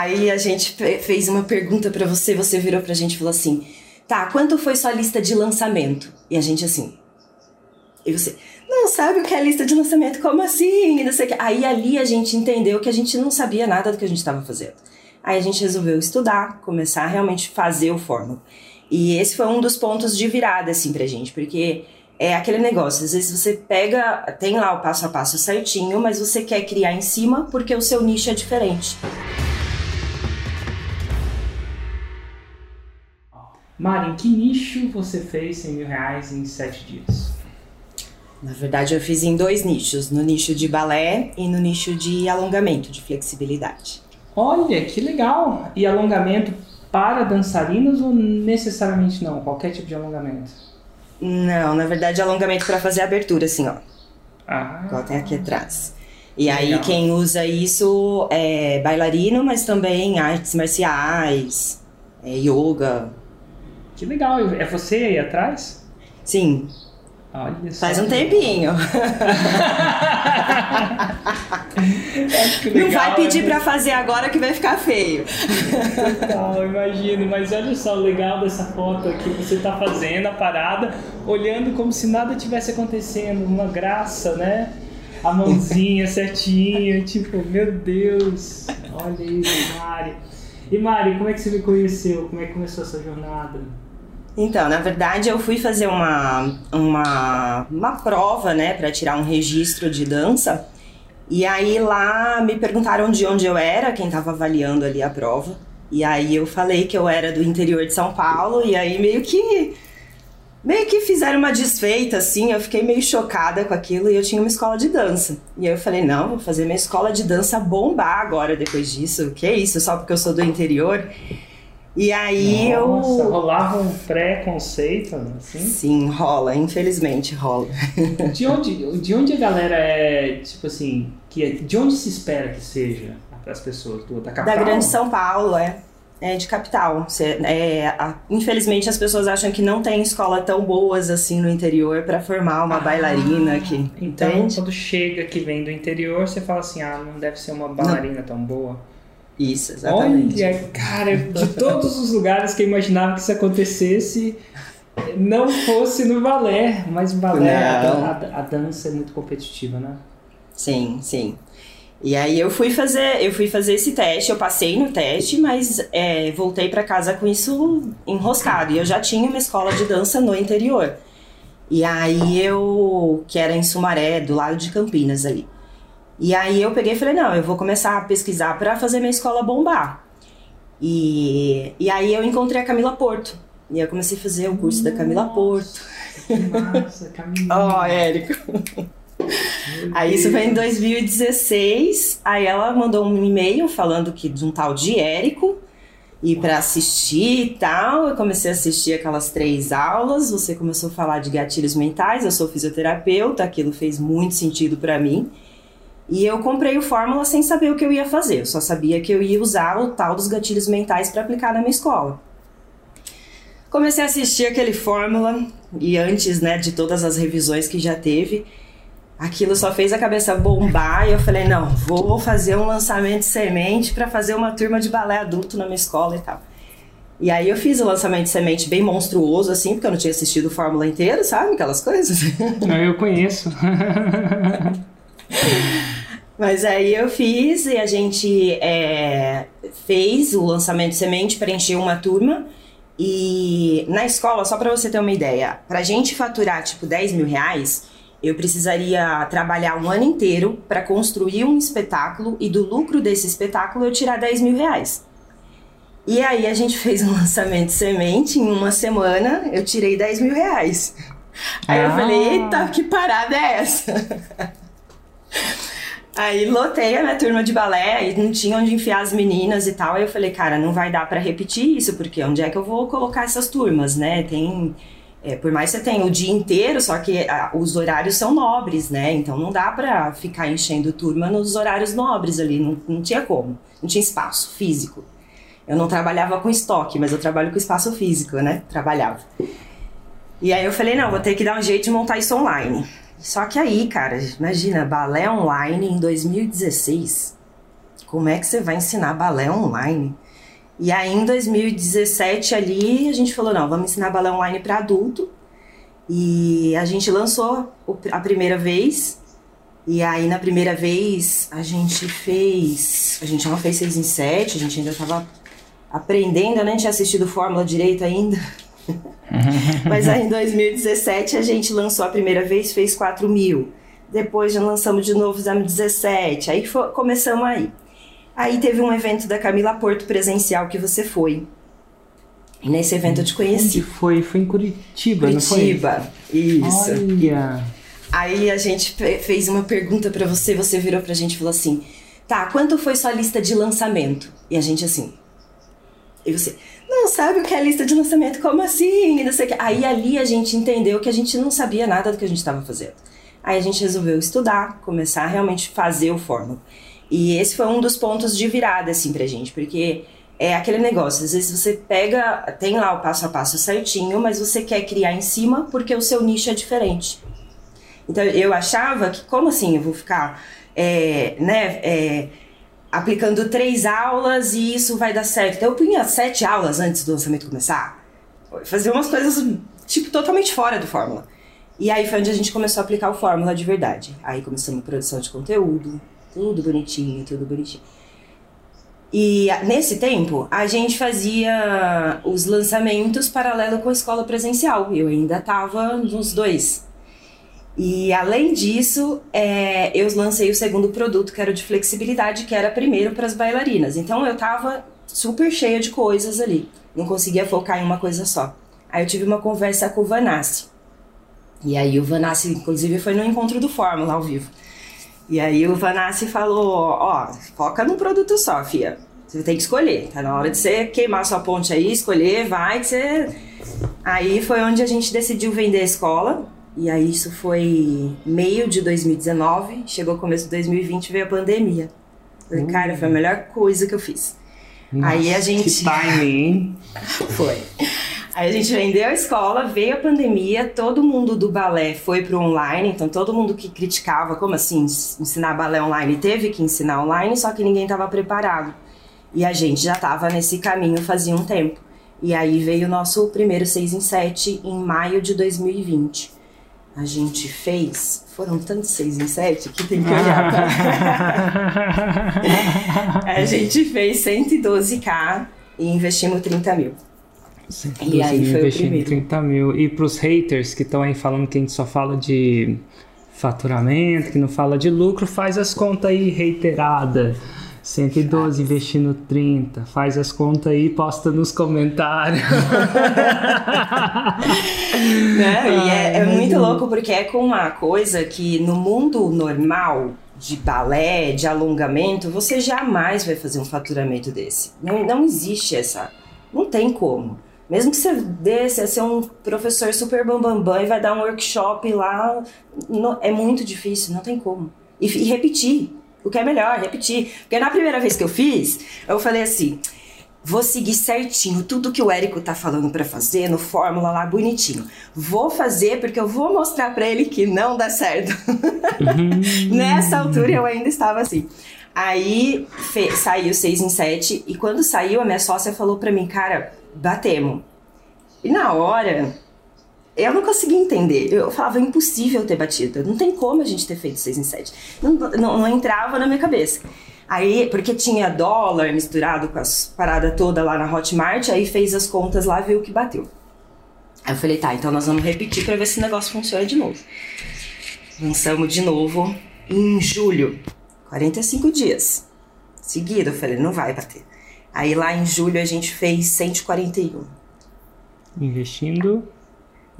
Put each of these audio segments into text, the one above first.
Aí a gente fez uma pergunta para você, você virou pra gente e falou assim: "Tá, quanto foi sua lista de lançamento?" E a gente assim: "E você, não sabe o que é lista de lançamento? Como assim? Aí ali a gente entendeu que a gente não sabia nada do que a gente estava fazendo. Aí a gente resolveu estudar, começar a realmente fazer o fórmula. E esse foi um dos pontos de virada, assim, pra gente, porque é aquele negócio, às vezes você pega, tem lá o passo a passo certinho, mas você quer criar em cima porque o seu nicho é diferente. Mari, em que nicho você fez 100 mil reais em 7 dias? Na verdade, eu fiz em dois nichos, no nicho de balé e no nicho de alongamento, de flexibilidade. Olha, que legal! E alongamento para dançarinos ou necessariamente não? Qualquer tipo de alongamento? Não, na verdade, alongamento para fazer abertura, assim, ó. Ah. Igual tem aqui atrás. E aí, quem usa isso é bailarino, mas também artes marciais, é yoga. Que legal! É você aí atrás? Sim, Olha Faz só. um tempinho. Que Não legal, vai pedir né? pra fazer agora que vai ficar feio. Total, imagino, mas olha só o legal dessa foto aqui, você tá fazendo a parada, olhando como se nada tivesse acontecendo, uma graça, né? A mãozinha certinho, tipo, meu Deus, olha isso, Mari. E Mari, como é que você me conheceu? Como é que começou essa jornada? Então, na verdade, eu fui fazer uma, uma, uma prova, né, pra tirar um registro de dança. E aí lá me perguntaram de onde eu era, quem tava avaliando ali a prova. E aí eu falei que eu era do interior de São Paulo, e aí meio que meio que fizeram uma desfeita assim, eu fiquei meio chocada com aquilo e eu tinha uma escola de dança. E aí eu falei: "Não, vou fazer minha escola de dança bombar agora depois disso. Que isso, só porque eu sou do interior?" E aí Nossa, eu rolava um preconceito, assim? Sim, rola, infelizmente rola. De onde, de onde a galera é, tipo assim, que é- de onde se espera que seja as pessoas? Do, da Da capital? Grande São Paulo, é. É de capital. É, a- infelizmente as pessoas acham que não tem escola tão boas assim no interior pra formar uma Ah, bailarina aqui. Então, entende? quando chega que vem do interior, você fala assim, ah, não deve ser uma bailarina tão boa. Isso, exatamente. Olha, cara, de todos os lugares que eu imaginava que isso acontecesse, não fosse no balé, mas o balé, a, a- dança é muito competitiva, né? Sim, sim. E aí eu fui fazer, eu fui fazer esse teste, eu passei no teste, mas é, voltei pra casa com isso enroscado. E eu já tinha uma escola de dança no interior. E aí eu, que era em Sumaré, do lado de Campinas ali. E aí eu peguei e falei, não, eu vou começar a pesquisar pra fazer minha escola bombar. E, e aí eu encontrei a Camila Porto. E eu comecei a fazer o curso da Camila Porto. Massa, Camila. Ó, Érico. Aí isso foi em 2016. Aí ela mandou um e-mail falando que de um tal de Érico e para assistir e tal. Eu comecei a assistir aquelas três aulas. Você começou a falar de gatilhos mentais. Eu sou fisioterapeuta, aquilo fez muito sentido para mim. E eu comprei o Fórmula sem saber o que eu ia fazer. Eu só sabia que eu ia usar o tal dos gatilhos mentais para aplicar na minha escola. Comecei a assistir aquele Fórmula e antes, né, de todas as revisões que já teve, aquilo só fez a cabeça bombar e eu falei, não, vou fazer um lançamento de semente para fazer uma turma de balé adulto na minha escola e tal. E aí eu fiz o lançamento de semente bem monstruoso, assim, porque eu não tinha assistido o Fórmula inteiro, sabe? Aquelas coisas. Não, eu conheço. Mas aí eu fiz e a gente é, fez o lançamento de semente, preencheu uma turma. E na escola, só pra você ter uma ideia, pra gente faturar tipo 10 mil reais, eu precisaria trabalhar um ano inteiro pra construir um espetáculo e do lucro desse espetáculo eu tirar 10 mil reais. E aí a gente fez um lançamento de semente, em uma semana eu tirei 10 mil reais. Aí eu Ah. falei, eita, que parada é essa? Aí lotei a minha turma de balé e não tinha onde enfiar as meninas e tal. Aí eu falei, cara, não vai dar pra repetir isso, porque onde é que eu vou colocar essas turmas, né? Tem. é, por mais que você tenha o dia inteiro, só que ah, os horários são nobres, né? Então não dá pra ficar enchendo turma nos horários nobres ali, não, não tinha como. Não tinha espaço físico. Eu não trabalhava com estoque, mas eu trabalho com espaço físico, né? Trabalhava. E aí eu falei, não, vou ter que dar um jeito de montar isso online. Só que aí, cara, imagina, balé online em 2016. como é que você vai ensinar balé online? E aí em 2017 ali a gente falou, não, vamos ensinar balé online para adulto. E a gente lançou a primeira vez. E aí na primeira vez a gente fez, a gente não fez 6 em 7, a gente ainda tava aprendendo, né? Gente tinha assistido Fórmula direito ainda. Mas aí em 2017 a gente lançou a primeira vez, fez 4 mil. Depois já lançamos de novo, fizemos 17. Aí foi, começamos aí. Aí teve um evento da Camila Porto presencial que você foi. E nesse evento eu te conheci. Onde foi? Foi em Curitiba, Curitiba, não foi? isso. Olha. Aí a gente fez uma pergunta para você, você virou pra gente e falou assim: "Tá, quanto foi sua lista de lançamento?" E a gente assim: e você, não sabe o que é lista de lançamento? Como assim? Aí ali a gente entendeu que a gente não sabia nada do que a gente estava fazendo. Aí a gente resolveu estudar, começar a realmente fazer o fórmula. E esse foi um dos pontos de virada, assim, pra gente, porque é aquele negócio, às vezes você pega, tem lá o passo a passo certinho, mas você quer criar em cima porque o seu nicho é diferente. Então eu achava que, como assim, eu vou ficar, é, né, é, aplicando três aulas e isso vai dar certo. Então eu punha sete aulas antes do lançamento começar. Fazer umas coisas, tipo, totalmente fora do Fórmula. E aí foi onde a gente começou a aplicar o Fórmula de verdade. Aí começamos a produção de conteúdo, tudo bonitinho, tudo bonitinho. E nesse tempo, a gente fazia os lançamentos paralelo com a escola presencial. Eu ainda estava nos dois. E além disso, é, eu lancei o segundo produto, que era o de flexibilidade, que era primeiro para as bailarinas. Então eu tava super cheia de coisas ali, não conseguia focar em uma coisa só. Aí eu tive uma conversa com o Vanassi. E aí o Vanassi, inclusive, foi no encontro do Fórmula ao vivo. E aí o Vanassi falou, ó, foca num produto só, fia. Você tem que escolher, tá na hora de você queimar sua ponte aí, escolher, vai que você... Aí foi onde a gente decidiu vender a escola, e aí isso foi meio de 2019, chegou começo de 2020 veio a pandemia. Falei, uhum. cara, foi a melhor coisa que eu fiz. Nossa, aí a gente. Que timing, foi. Aí a gente vendeu a escola, veio a pandemia, todo mundo do balé foi pro online, então todo mundo que criticava, como assim, ensinar balé online, teve que ensinar online, só que ninguém estava preparado. E a gente já estava nesse caminho fazia um tempo. E aí veio o nosso primeiro 6 em 7 em maio de 2020 a gente fez, foram tantos seis em sete que tem que olhar. a gente fez 112k e investimos 30 mil. E aí foi o primeiro. 30 mil. E para os haters que estão aí falando que a gente só fala de faturamento, que não fala de lucro, faz as contas aí reiterada. 112 investindo 30. Faz as contas aí, posta nos comentários. Não, e é, é muito louco porque é com uma coisa que no mundo normal de balé, de alongamento, você jamais vai fazer um faturamento desse. Não, não existe essa. Não tem como. Mesmo que você desse, ser um professor super bambambam bam, bam, e vai dar um workshop lá, não, é muito difícil, não tem como. E, e repetir. O que é melhor, repetir. Porque na primeira vez que eu fiz, eu falei assim: vou seguir certinho tudo que o Érico tá falando para fazer no fórmula lá bonitinho. Vou fazer porque eu vou mostrar para ele que não dá certo. Uhum. Nessa altura eu ainda estava assim. Aí saiu 6 em 7 e quando saiu a minha sócia falou para mim, cara, batemos. E na hora eu não conseguia entender. Eu falava, é impossível ter batido. Não tem como a gente ter feito 6 em 7. Não, não, não, entrava na minha cabeça. Aí, porque tinha dólar misturado com as paradas toda lá na Hotmart, aí fez as contas lá, viu que bateu. Aí eu falei, tá, então nós vamos repetir para ver se o negócio funciona de novo. Lançamos de novo em julho. 45 dias. Seguido, eu falei, não vai bater. Aí lá em julho a gente fez 141. Investindo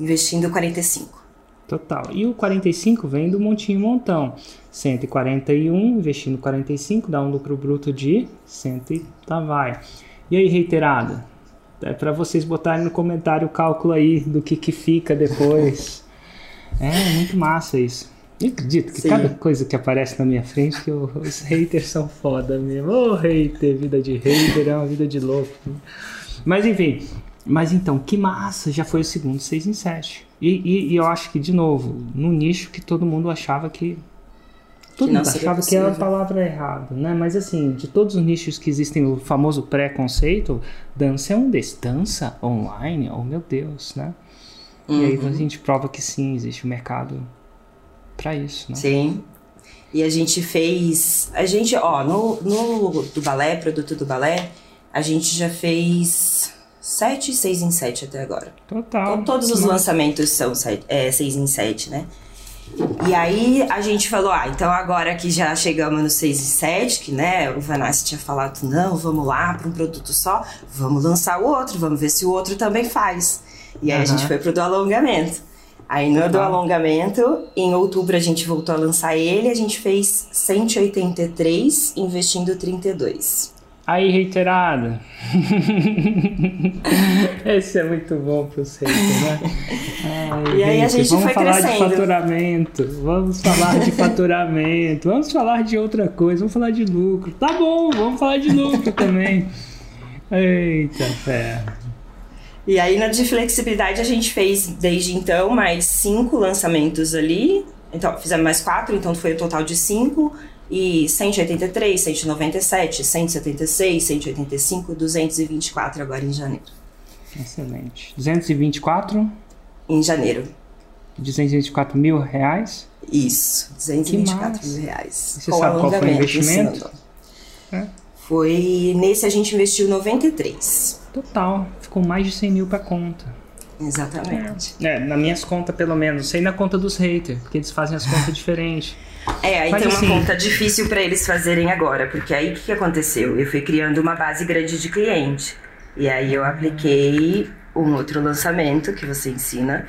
investindo 45. Total. E o 45 vem do montinho montão. 141 investindo 45 dá um lucro bruto de 100 tá vai. E aí, reiterada? É para vocês botarem no comentário o cálculo aí do que que fica depois. é muito massa isso. Eu acredito que Sim. cada coisa que aparece na minha frente, que os haters são foda mesmo. Ô oh, hater, vida de hater é uma vida de louco. Mas enfim, mas então, que massa, já foi o segundo 6 em 7. E, e, e, eu acho que, de novo, no nicho que todo mundo achava que, Todo que mundo achava que era a possível. palavra errada, né? Mas assim, de todos os nichos que existem, o famoso preconceito, dança é um desses. Dança online? Oh meu Deus, né? E aí Uhum. a gente prova que sim, existe um mercado pra isso, né? Sim. E a gente fez. A gente, ó, no, no do balé, produto do balé, a gente já fez sete, seis em sete até agora. Total. Então, todos os lançamentos são sete- é, seis em sete, né? E aí a gente falou, ah, então agora que já chegamos no 6 e 7, que né, o Vanassi tinha falado, não, vamos lá para um produto só, vamos lançar o outro, vamos ver se o outro também faz. E aí a Aham. gente foi pro do alongamento. Aí no do alongamento, em outubro a gente voltou a lançar ele, a gente fez 183, investindo 32. Aí, reiterada. Esse é muito bom pro centro, né? Ai, E aí a gente vamos foi falar de crescendo. faturamento. Vamos falar de faturamento. Vamos falar de outra coisa. Vamos falar de lucro. Tá bom, vamos falar de lucro também. Eita, fé. E aí na de flexibilidade a gente fez desde então mais cinco lançamentos ali. Então fizemos mais quatro, então foi o total de cinco. E 183, 197, 176, 185, 224 agora em janeiro. Excelente. 224? Em janeiro. 224 mil reais? Isso, 224 massa. mil reais. Você sabe qual foi o investimento? É. Foi. Nesse a gente investiu 93. Total. Ficou mais de 100 mil pra conta. Exatamente. É, nas minhas contas, pelo menos. Sei na conta dos haters, porque eles fazem as contas diferentes. É, aí Mas tem uma assim- conta difícil para eles fazerem agora, porque aí o que, que aconteceu? Eu fui criando uma base grande de cliente. E aí eu apliquei um outro lançamento que você ensina,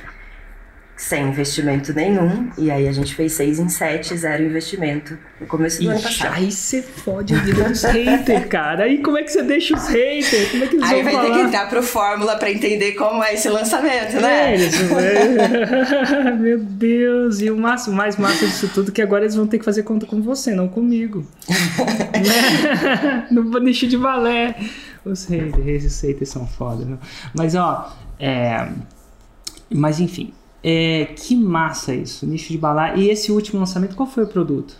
sem investimento nenhum. E aí a gente fez seis em sete, zero investimento no começo do ano passado. aí você fode a vida dos haters, cara. Aí como é que você deixa os haters? Como é que eles Aí vão vai ter falar? que entrar pro Fórmula para entender como é esse lançamento, né? É, eles- é. Meu Deus, e o, massa, o mais massa disso tudo é que agora eles vão ter que fazer conta com você, não comigo. Né? no nicho de balé. Os haters, esses haters são foda, viu? Mas ó, é... mas enfim, é... que massa isso, nicho de balé. E esse último lançamento, qual foi o produto?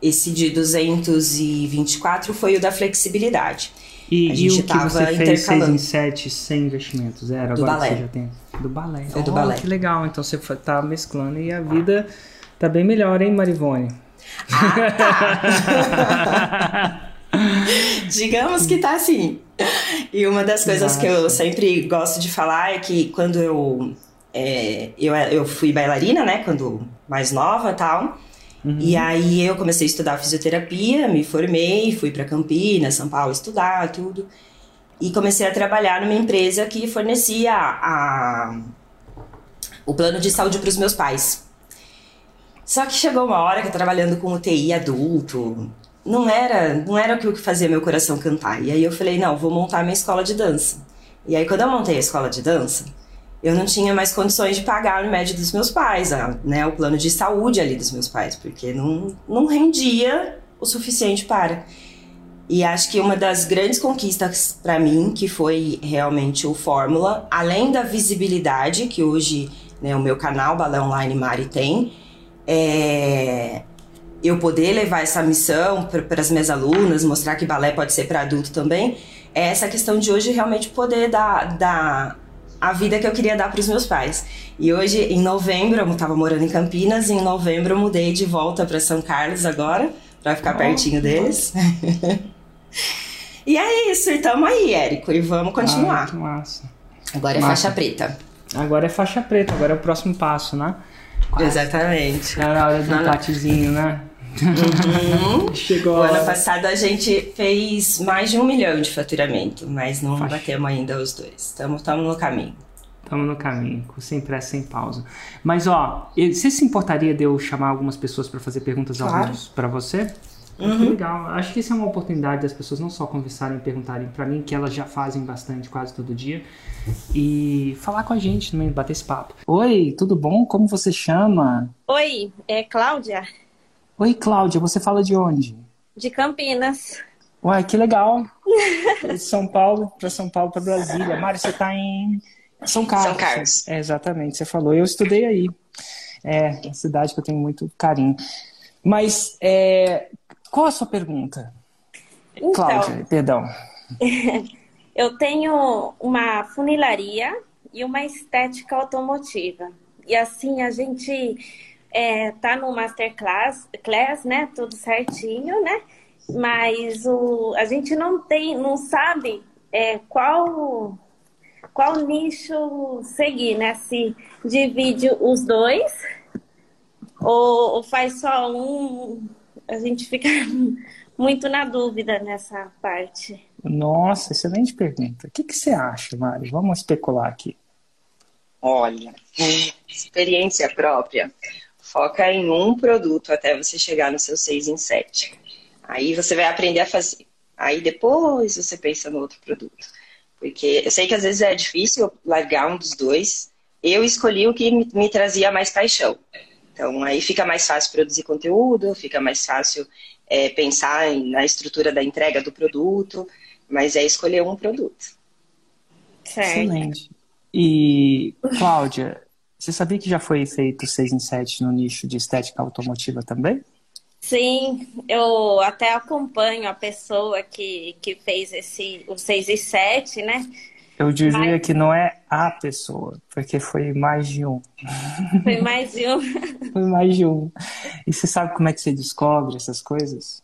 Esse de 224 foi o da flexibilidade. E, A e gente o que você fez 6 intercalando. em 7 sem investimento? Zero? Do Agora balé. você já tem. Do balé. Foi do Oh, balé. Que legal. Então você tá mesclando e a vida tá bem melhor, hein, Marivone? Digamos que tá assim. E uma das coisas que eu sempre gosto de falar é que quando eu. É, eu, eu fui bailarina, né? Quando mais nova tal. E aí eu comecei a estudar fisioterapia, me formei, fui para Campinas, São Paulo estudar tudo. E comecei a trabalhar numa empresa que fornecia a, o plano de saúde para os meus pais. Só que chegou uma hora que eu trabalhando com UTI adulto, não era, não era o que fazia meu coração cantar. E aí eu falei, não, vou montar minha escola de dança. E aí quando eu montei a escola de dança, eu não tinha mais condições de pagar o médio dos meus pais, né, o plano de saúde ali dos meus pais, porque não, não rendia o suficiente para. E acho que uma das grandes conquistas para mim, que foi realmente o Fórmula, além da visibilidade que hoje né, o meu canal Balé Online Mari tem, é eu poder levar essa missão para as minhas alunas, mostrar que balé pode ser para adulto também, é essa questão de hoje realmente poder dar, dar a vida que eu queria dar para os meus pais. E hoje, em novembro, eu estava morando em Campinas, e em novembro eu mudei de volta para São Carlos agora, para ficar Oh, pertinho deles. e é isso, estamos aí, Érico, e vamos Ah, continuar. que massa. Agora é massa. faixa preta. Agora é faixa preta, agora é o próximo passo, né? Exatamente. Tá na hora do Não, não. empatizinho, né? Uhum. Chegou O ano passado a gente fez mais de um milhão de faturamento, mas não Faixa. batemos ainda os dois. Estamos no caminho. Estamos no caminho, sem pressa, sem pausa. Mas, ó, você se importaria de eu chamar algumas pessoas para fazer perguntas ao Claro. para você? Que Uhum. legal. Acho que isso é uma oportunidade das pessoas não só conversarem e perguntarem para mim, que elas já fazem bastante quase todo dia, e falar com a gente também, bater esse papo. Oi, tudo bom? Como você chama? Oi, é Cláudia, Oi, Cláudia, você fala de onde? de Campinas. Uai, que legal. De São Paulo para São Paulo para Brasília. Mário, você está em São Carlos. São Carlos. É, exatamente, você falou. Eu estudei aí. É, uma cidade que eu tenho muito carinho. Mas é, qual a sua pergunta? Então, Cláudia, perdão. eu tenho uma funilaria e uma estética automotiva. E assim a gente é, tá no masterclass, class, né? Tudo certinho, né? Mas o, a gente não tem, não sabe é, qual qual nicho seguir, né? Se divide os dois ou, ou faz só um, a gente fica muito na dúvida nessa parte. Nossa, excelente pergunta. O que, que você acha, Mari? Vamos especular aqui. Olha, experiência própria. Foca em um produto até você chegar no seu 6 em 7. Aí você vai aprender a fazer. Aí depois você pensa no outro produto. Porque eu sei que às vezes é difícil largar um dos dois. Eu escolhi o que me trazia mais paixão. Então aí fica mais fácil produzir conteúdo, fica mais fácil é, pensar na estrutura da entrega do produto, mas é escolher um produto. Certo. Excelente. E, Cláudia, você sabia que já foi feito 6 em 7 no nicho de estética automotiva também? Sim, eu até acompanho a pessoa que, que fez esse, o 6 e 7, né? Eu diria Mas... que não é a pessoa, porque foi mais de um. Foi mais de um. foi mais de um. E você sabe como é que você descobre essas coisas?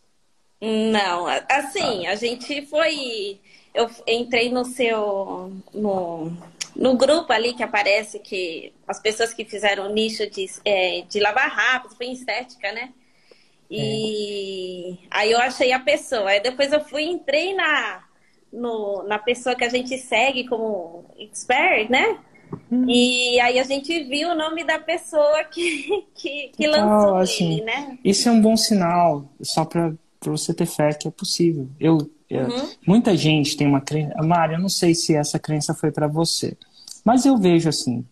Não, assim, ah. a gente foi. Eu entrei no seu. No, no grupo ali que aparece que as pessoas que fizeram o nicho de, é, de lavar rápido, foi em estética, né? E é. aí eu achei a pessoa. Aí depois eu fui entrei na, no, na pessoa que a gente segue como expert, né? Hum. E aí a gente viu o nome da pessoa que, que, que então, lançou assim, ele, né? Isso é um bom sinal, só para você ter fé que é possível. Eu, eu uhum. Muita gente tem uma crença. Mário, eu não sei se essa crença foi para você. Mas eu vejo assim,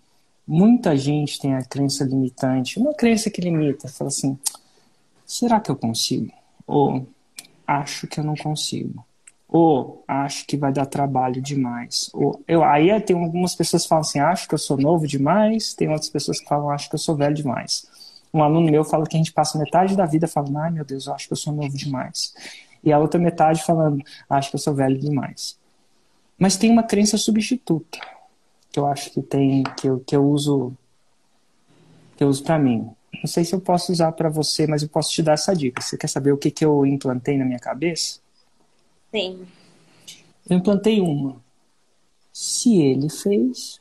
muita gente tem a crença limitante, uma crença que limita, fala assim, será que eu consigo? Ou acho que eu não consigo. Ou acho que vai dar trabalho demais. Ou eu aí tem algumas pessoas que falam assim, acho que eu sou novo demais, tem outras pessoas que falam, acho que eu sou velho demais. Um aluno meu fala que a gente passa metade da vida falando, ai meu Deus, eu acho que eu sou novo demais. E a outra metade falando, acho que eu sou velho demais. Mas tem uma crença substituta que eu acho que tem que eu, que eu uso que eu uso para mim. Não sei se eu posso usar para você, mas eu posso te dar essa dica. Você quer saber o que, que eu implantei na minha cabeça? Sim. Eu implantei uma. Se ele fez,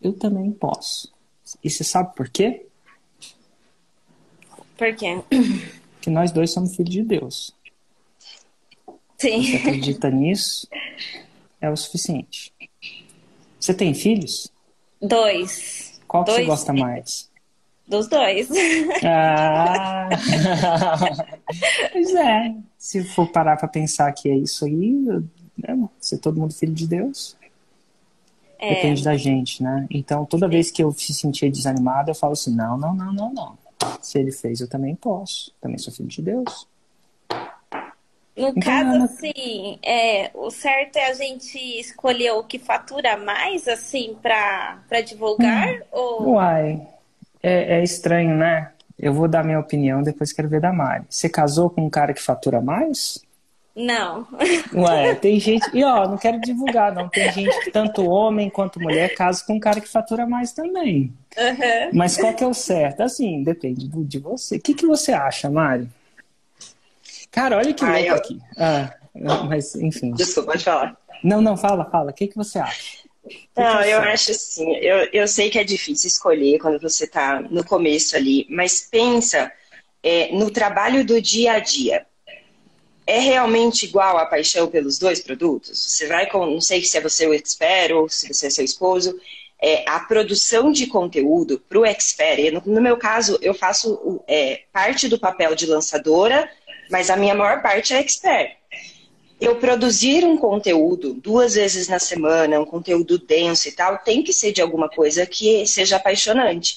eu também posso. E você sabe por quê? Por quê? Que nós dois somos filhos de Deus. Sim. Você acredita nisso? É o suficiente. Você tem filhos? Dois. Qual dois. que você gosta mais? Dos dois. Ah! pois é. Se for parar para pensar que é isso aí, né? ser todo mundo filho de Deus. É. Depende da gente, né? Então, toda vez que eu se sentir desanimado, eu falo assim: não, não, não, não, não. Se ele fez, eu também posso. Também sou filho de Deus. No então, caso, assim, é, o certo é a gente escolher o que fatura mais, assim, para divulgar? Hum. Ou... Uai, é, é, estranho, né? Eu vou dar minha opinião, depois quero ver da Mari. Você casou com um cara que fatura mais? Não. Ué, tem gente. E ó, não quero divulgar, não. Tem gente que tanto homem quanto mulher casa com um cara que fatura mais também. Uhum. Mas qual que é o certo? Assim, depende de você. O que, que você acha, Mari? Cara, olha que louco eu... aqui. Ah, mas, enfim. Desculpa, pode falar. Não, não, fala, fala. O que, que você acha? Não, eu acho assim, eu, eu sei que é difícil escolher quando você está no começo ali, mas pensa é, no trabalho do dia a dia. É realmente igual a paixão pelos dois produtos? Você vai com, não sei se é você o expert ou se você é seu esposo, é, a produção de conteúdo para o expert, no, no, meu caso, eu faço é, parte do papel de lançadora mas a minha maior parte é expert. Eu produzir um conteúdo duas vezes na semana, um conteúdo denso e tal, tem que ser de alguma coisa que seja apaixonante.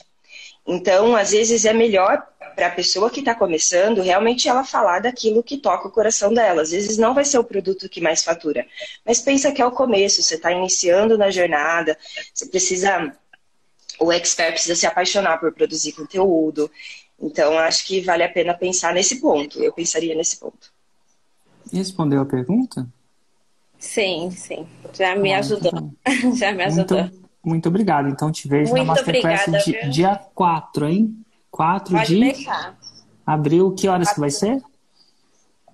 Então, às vezes é melhor para a pessoa que está começando realmente ela falar daquilo que toca o coração dela. Às vezes não vai ser o produto que mais fatura, mas pensa que é o começo, você está iniciando na jornada, você precisa. O expert precisa se apaixonar por produzir conteúdo. Então, acho que vale a pena pensar nesse ponto. Eu pensaria nesse ponto. Respondeu a pergunta? Sim, sim. Já me ah, ajudou. Então, Já me ajudou. Muito, muito obrigado. Então, te vejo muito na Masterclass obrigada, dia 4, hein? 4 Pode de deixar. abril. Que horas 4. que vai ser?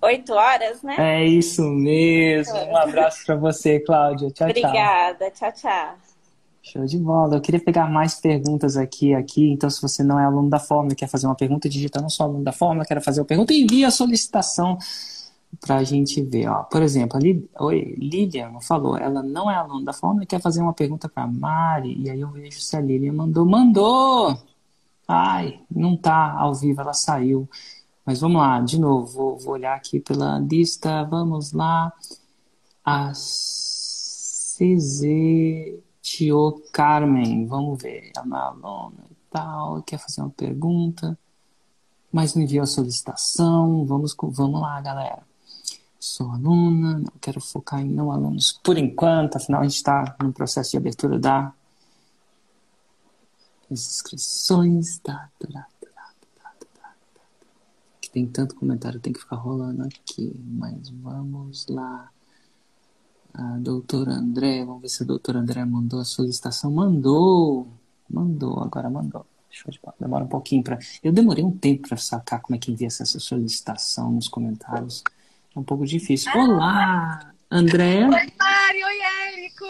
8 horas, né? É isso mesmo. Um abraço para você, Cláudia. Tchau, Obrigada. tchau. Tchau, tchau. Show de bola. Eu queria pegar mais perguntas aqui, aqui. Então, se você não é aluno da Fórmula, quer fazer uma pergunta, digita não sou aluno da Fórmula, quer fazer uma pergunta, envia a solicitação para a gente ver. Ó. Por exemplo, ali, oi, Lilian falou, ela não é aluna da Fórmula quer fazer uma pergunta para Mari. E aí eu vejo se a Lilian mandou. Mandou! Ai, não tá ao vivo, ela saiu. Mas vamos lá, de novo, vou, vou olhar aqui pela lista. Vamos lá. A CZ Tio Carmen, vamos ver. É aluna e tal, quer fazer uma pergunta, mas não enviou a solicitação. Vamos, vamos lá, galera. Sou aluna, não quero focar em não alunos por enquanto, afinal a gente está no processo de abertura da inscrições. Tá, tá, tá, que tem tanto comentário, tem que ficar rolando aqui, mas vamos lá a doutora André, vamos ver se a doutora André mandou a solicitação. Mandou! Mandou, agora mandou. Show de. Demora um pouquinho para. Eu demorei um tempo para sacar como é que envia essa solicitação nos comentários. É um pouco difícil. Olá, André. Oi, Mário. Oi, Érico.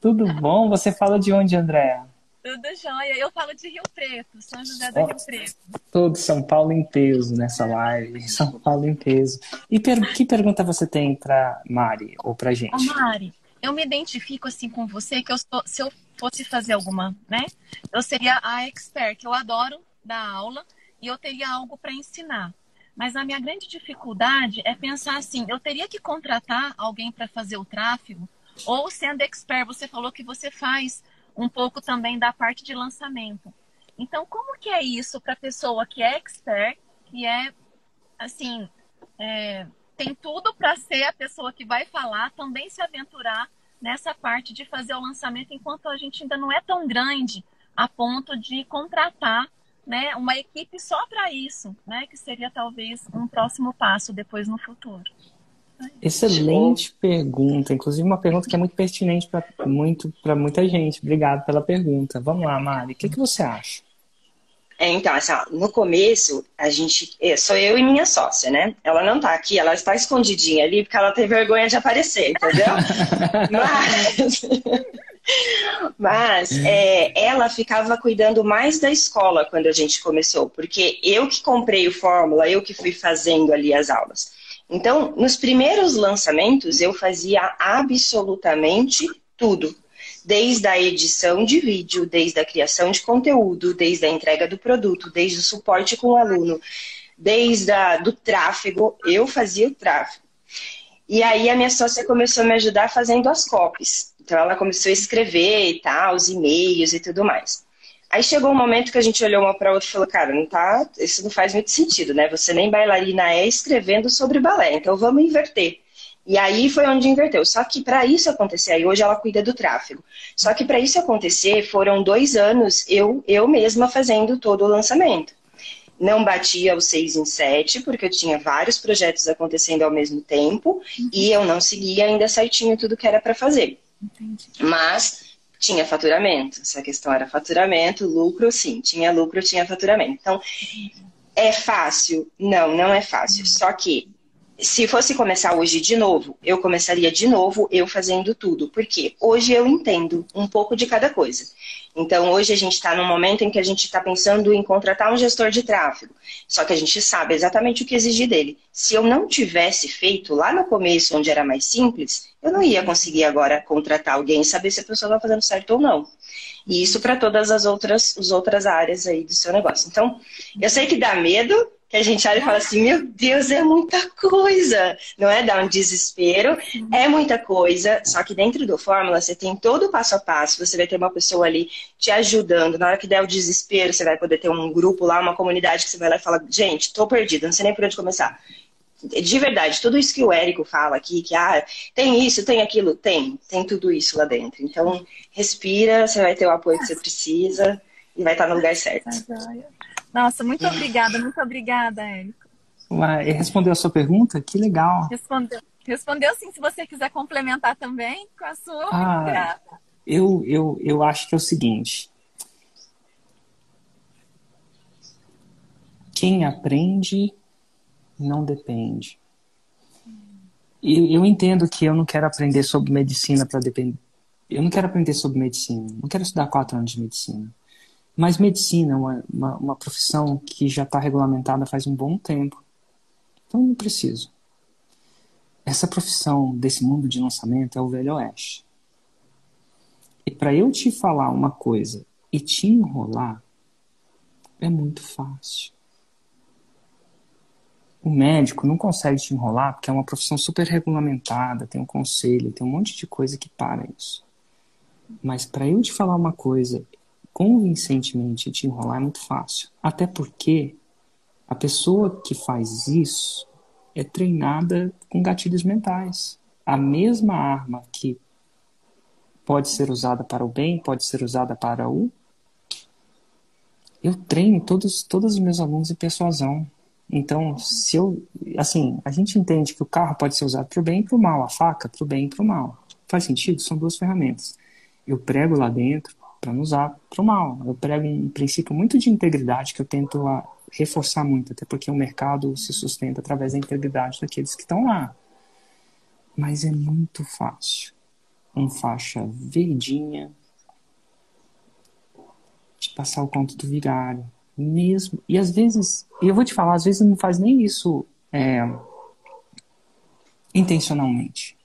Tudo bom? Você fala de onde, Andréa? Tudo jóia. Eu falo de Rio Preto, São José do oh, Rio Preto. Todo São Paulo em peso nessa live. São Paulo em peso. E per que pergunta você tem para Mari ou para gente? Oh, Mari, eu me identifico assim com você que eu sou, se eu fosse fazer alguma, né? Eu seria a expert, que eu adoro dar aula e eu teria algo para ensinar. Mas a minha grande dificuldade é pensar assim, eu teria que contratar alguém para fazer o tráfego ou sendo expert, você falou que você faz um pouco também da parte de lançamento. Então, como que é isso para a pessoa que é expert, que é, assim, é, tem tudo para ser a pessoa que vai falar, também se aventurar nessa parte de fazer o lançamento, enquanto a gente ainda não é tão grande a ponto de contratar né, uma equipe só para isso, né, que seria talvez um próximo passo depois no futuro. Excelente pergunta, inclusive uma pergunta que é muito pertinente para muito, muita gente. Obrigado pela pergunta. Vamos lá, Mari, o que, que você acha? É, então, assim, ó, no começo, a gente. É, sou eu e minha sócia, né? Ela não tá aqui, ela está escondidinha ali porque ela tem vergonha de aparecer, entendeu? mas. Mas é, ela ficava cuidando mais da escola quando a gente começou, porque eu que comprei o Fórmula, eu que fui fazendo ali as aulas. Então, nos primeiros lançamentos, eu fazia absolutamente tudo. Desde a edição de vídeo, desde a criação de conteúdo, desde a entrega do produto, desde o suporte com o aluno, desde a, do tráfego, eu fazia o tráfego. E aí a minha sócia começou a me ajudar fazendo as copies. Então ela começou a escrever e tal, os e-mails e tudo mais. Aí chegou um momento que a gente olhou uma para outra e falou, cara, não tá, isso não faz muito sentido, né? Você nem bailarina é escrevendo sobre balé, então vamos inverter. E aí foi onde inverteu. Só que para isso acontecer, aí hoje ela cuida do tráfego. Só que para isso acontecer, foram dois anos eu, eu mesma fazendo todo o lançamento. Não batia os seis em sete, porque eu tinha vários projetos acontecendo ao mesmo tempo uhum. e eu não seguia ainda certinho tudo que era para fazer. Entendi. Mas tinha faturamento. Se a questão era faturamento, lucro, sim. Tinha lucro, tinha faturamento. Então, é fácil? Não, não é fácil. Só que, se fosse começar hoje de novo, eu começaria de novo eu fazendo tudo. Porque hoje eu entendo um pouco de cada coisa. Então, hoje a gente está num momento em que a gente está pensando em contratar um gestor de tráfego. Só que a gente sabe exatamente o que exigir dele. Se eu não tivesse feito lá no começo, onde era mais simples, eu não ia conseguir agora contratar alguém e saber se a pessoa está fazendo certo ou não. E isso para todas as outras, as outras áreas aí do seu negócio. Então, eu sei que dá medo, que a gente olha e fala assim, meu Deus, é muita coisa. Não é dar um desespero, é muita coisa. Só que dentro do Fórmula você tem todo o passo a passo, você vai ter uma pessoa ali te ajudando. Na hora que der o desespero, você vai poder ter um grupo lá, uma comunidade que você vai lá e fala, gente, tô perdida, não sei nem por onde começar. De verdade, tudo isso que o Érico fala aqui, que ah, tem isso, tem aquilo, tem, tem tudo isso lá dentro. Então, respira, você vai ter o apoio que você precisa e vai estar no lugar certo. Nossa, muito obrigada, muito obrigada, Érico. Respondeu a sua pergunta? Que legal. Respondeu. Respondeu sim, se você quiser complementar também com a sua, ah, grata. Eu, eu, eu acho que é o seguinte. Quem aprende não depende. E eu entendo que eu não quero aprender sobre medicina para depender. Eu não quero aprender sobre medicina. Não quero estudar quatro anos de medicina. Mas medicina é uma, uma, uma profissão que já está regulamentada faz um bom tempo. Então não preciso. Essa profissão desse mundo de lançamento é o Velho Oeste. E para eu te falar uma coisa e te enrolar, é muito fácil. O médico não consegue te enrolar porque é uma profissão super regulamentada, tem um conselho, tem um monte de coisa que para isso. Mas para eu te falar uma coisa convincentemente te enrolar é muito fácil. Até porque a pessoa que faz isso é treinada com gatilhos mentais. A mesma arma que pode ser usada para o bem, pode ser usada para o. Eu treino todos, todos os meus alunos em persuasão. Então, se eu. Assim, a gente entende que o carro pode ser usado para o bem e para o mal, a faca para o bem e para o mal. Faz sentido? São duas ferramentas. Eu prego lá dentro para não usar para o mal. Eu prego um princípio muito de integridade que eu tento reforçar muito, até porque o mercado se sustenta através da integridade daqueles que estão lá. Mas é muito fácil. Um faixa verdinha de passar o conto do vigário, mesmo. E às vezes, e eu vou te falar, às vezes não faz nem isso é, intencionalmente.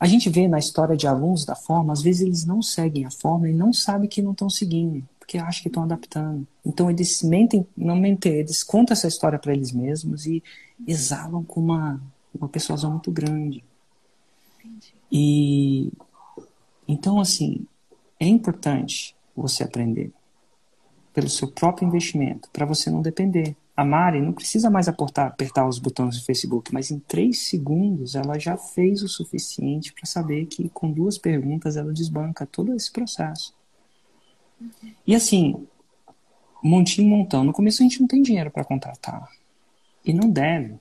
A gente vê na história de alunos da forma, às vezes eles não seguem a forma e não sabem que não estão seguindo, porque acham que estão adaptando. Então eles mentem, não mentem, eles contam essa história para eles mesmos e exalam com uma, uma persuasão muito grande. Entendi. E então assim, é importante você aprender pelo seu próprio investimento, para você não depender. A Mari não precisa mais apertar, apertar os botões do Facebook, mas em três segundos ela já fez o suficiente para saber que com duas perguntas ela desbanca todo esse processo. E assim, montinho montão. No começo a gente não tem dinheiro para contratar. E não deve.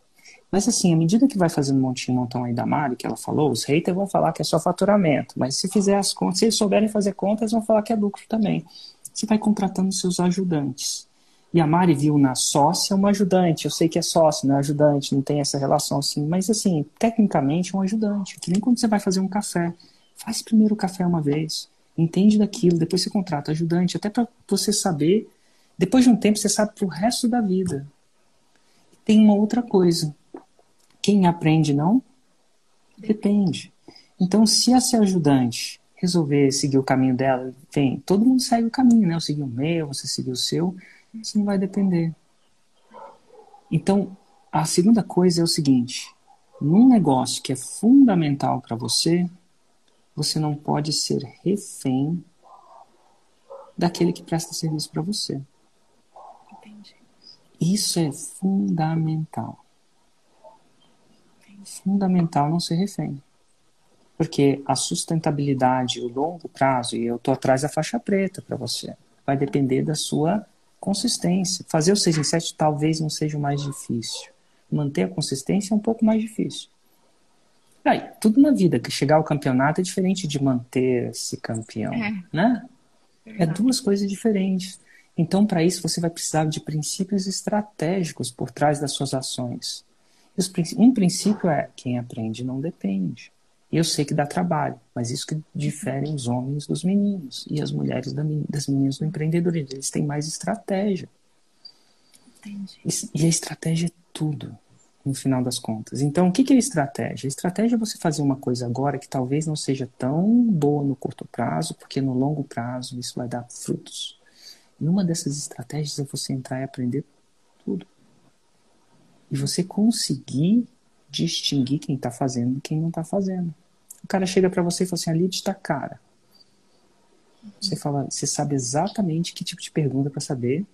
Mas assim, à medida que vai fazendo montinho montão aí da Mari, que ela falou, os haters vão falar que é só faturamento. Mas se fizer as contas, se eles souberem fazer contas, vão falar que é lucro também. Você vai contratando seus ajudantes. E a Mari viu na sócia uma ajudante. Eu sei que é sócio, não é ajudante, não tem essa relação assim. Mas, assim, tecnicamente é um ajudante. Que nem quando você vai fazer um café. Faz primeiro o café uma vez. Entende daquilo, depois você contrata ajudante. Até para você saber. Depois de um tempo, você sabe pro resto da vida. Tem uma outra coisa. Quem aprende não? Depende. Então, se essa ajudante resolver seguir o caminho dela, vem, todo mundo segue o caminho, né? Eu segui o meu, você seguiu o seu isso não vai depender. Então, a segunda coisa é o seguinte: num negócio que é fundamental para você, você não pode ser refém daquele que presta serviço para você. Entendi. Isso é fundamental. Fundamental não ser refém. Porque a sustentabilidade, o longo prazo, e eu estou atrás da faixa preta para você, vai depender da sua consistência. Fazer o 6 em 7 talvez não seja o mais difícil. Manter a consistência é um pouco mais difícil. Aí, tudo na vida, que chegar ao campeonato é diferente de manter-se campeão, é. né? É duas coisas diferentes. Então, para isso, você vai precisar de princípios estratégicos por trás das suas ações. Um princípio é: quem aprende não depende. E eu sei que dá trabalho, mas isso que difere os homens dos meninos e as mulheres das meninas do empreendedorismo. Eles têm mais estratégia. Entendi. E a estratégia é tudo, no final das contas. Então, o que é estratégia? A estratégia é você fazer uma coisa agora que talvez não seja tão boa no curto prazo, porque no longo prazo isso vai dar frutos. E uma dessas estratégias é você entrar e aprender tudo. E você conseguir distinguir quem está fazendo e quem não está fazendo. O cara chega para você e fala assim: a lead está cara. Você fala, você sabe exatamente que tipo de pergunta para saber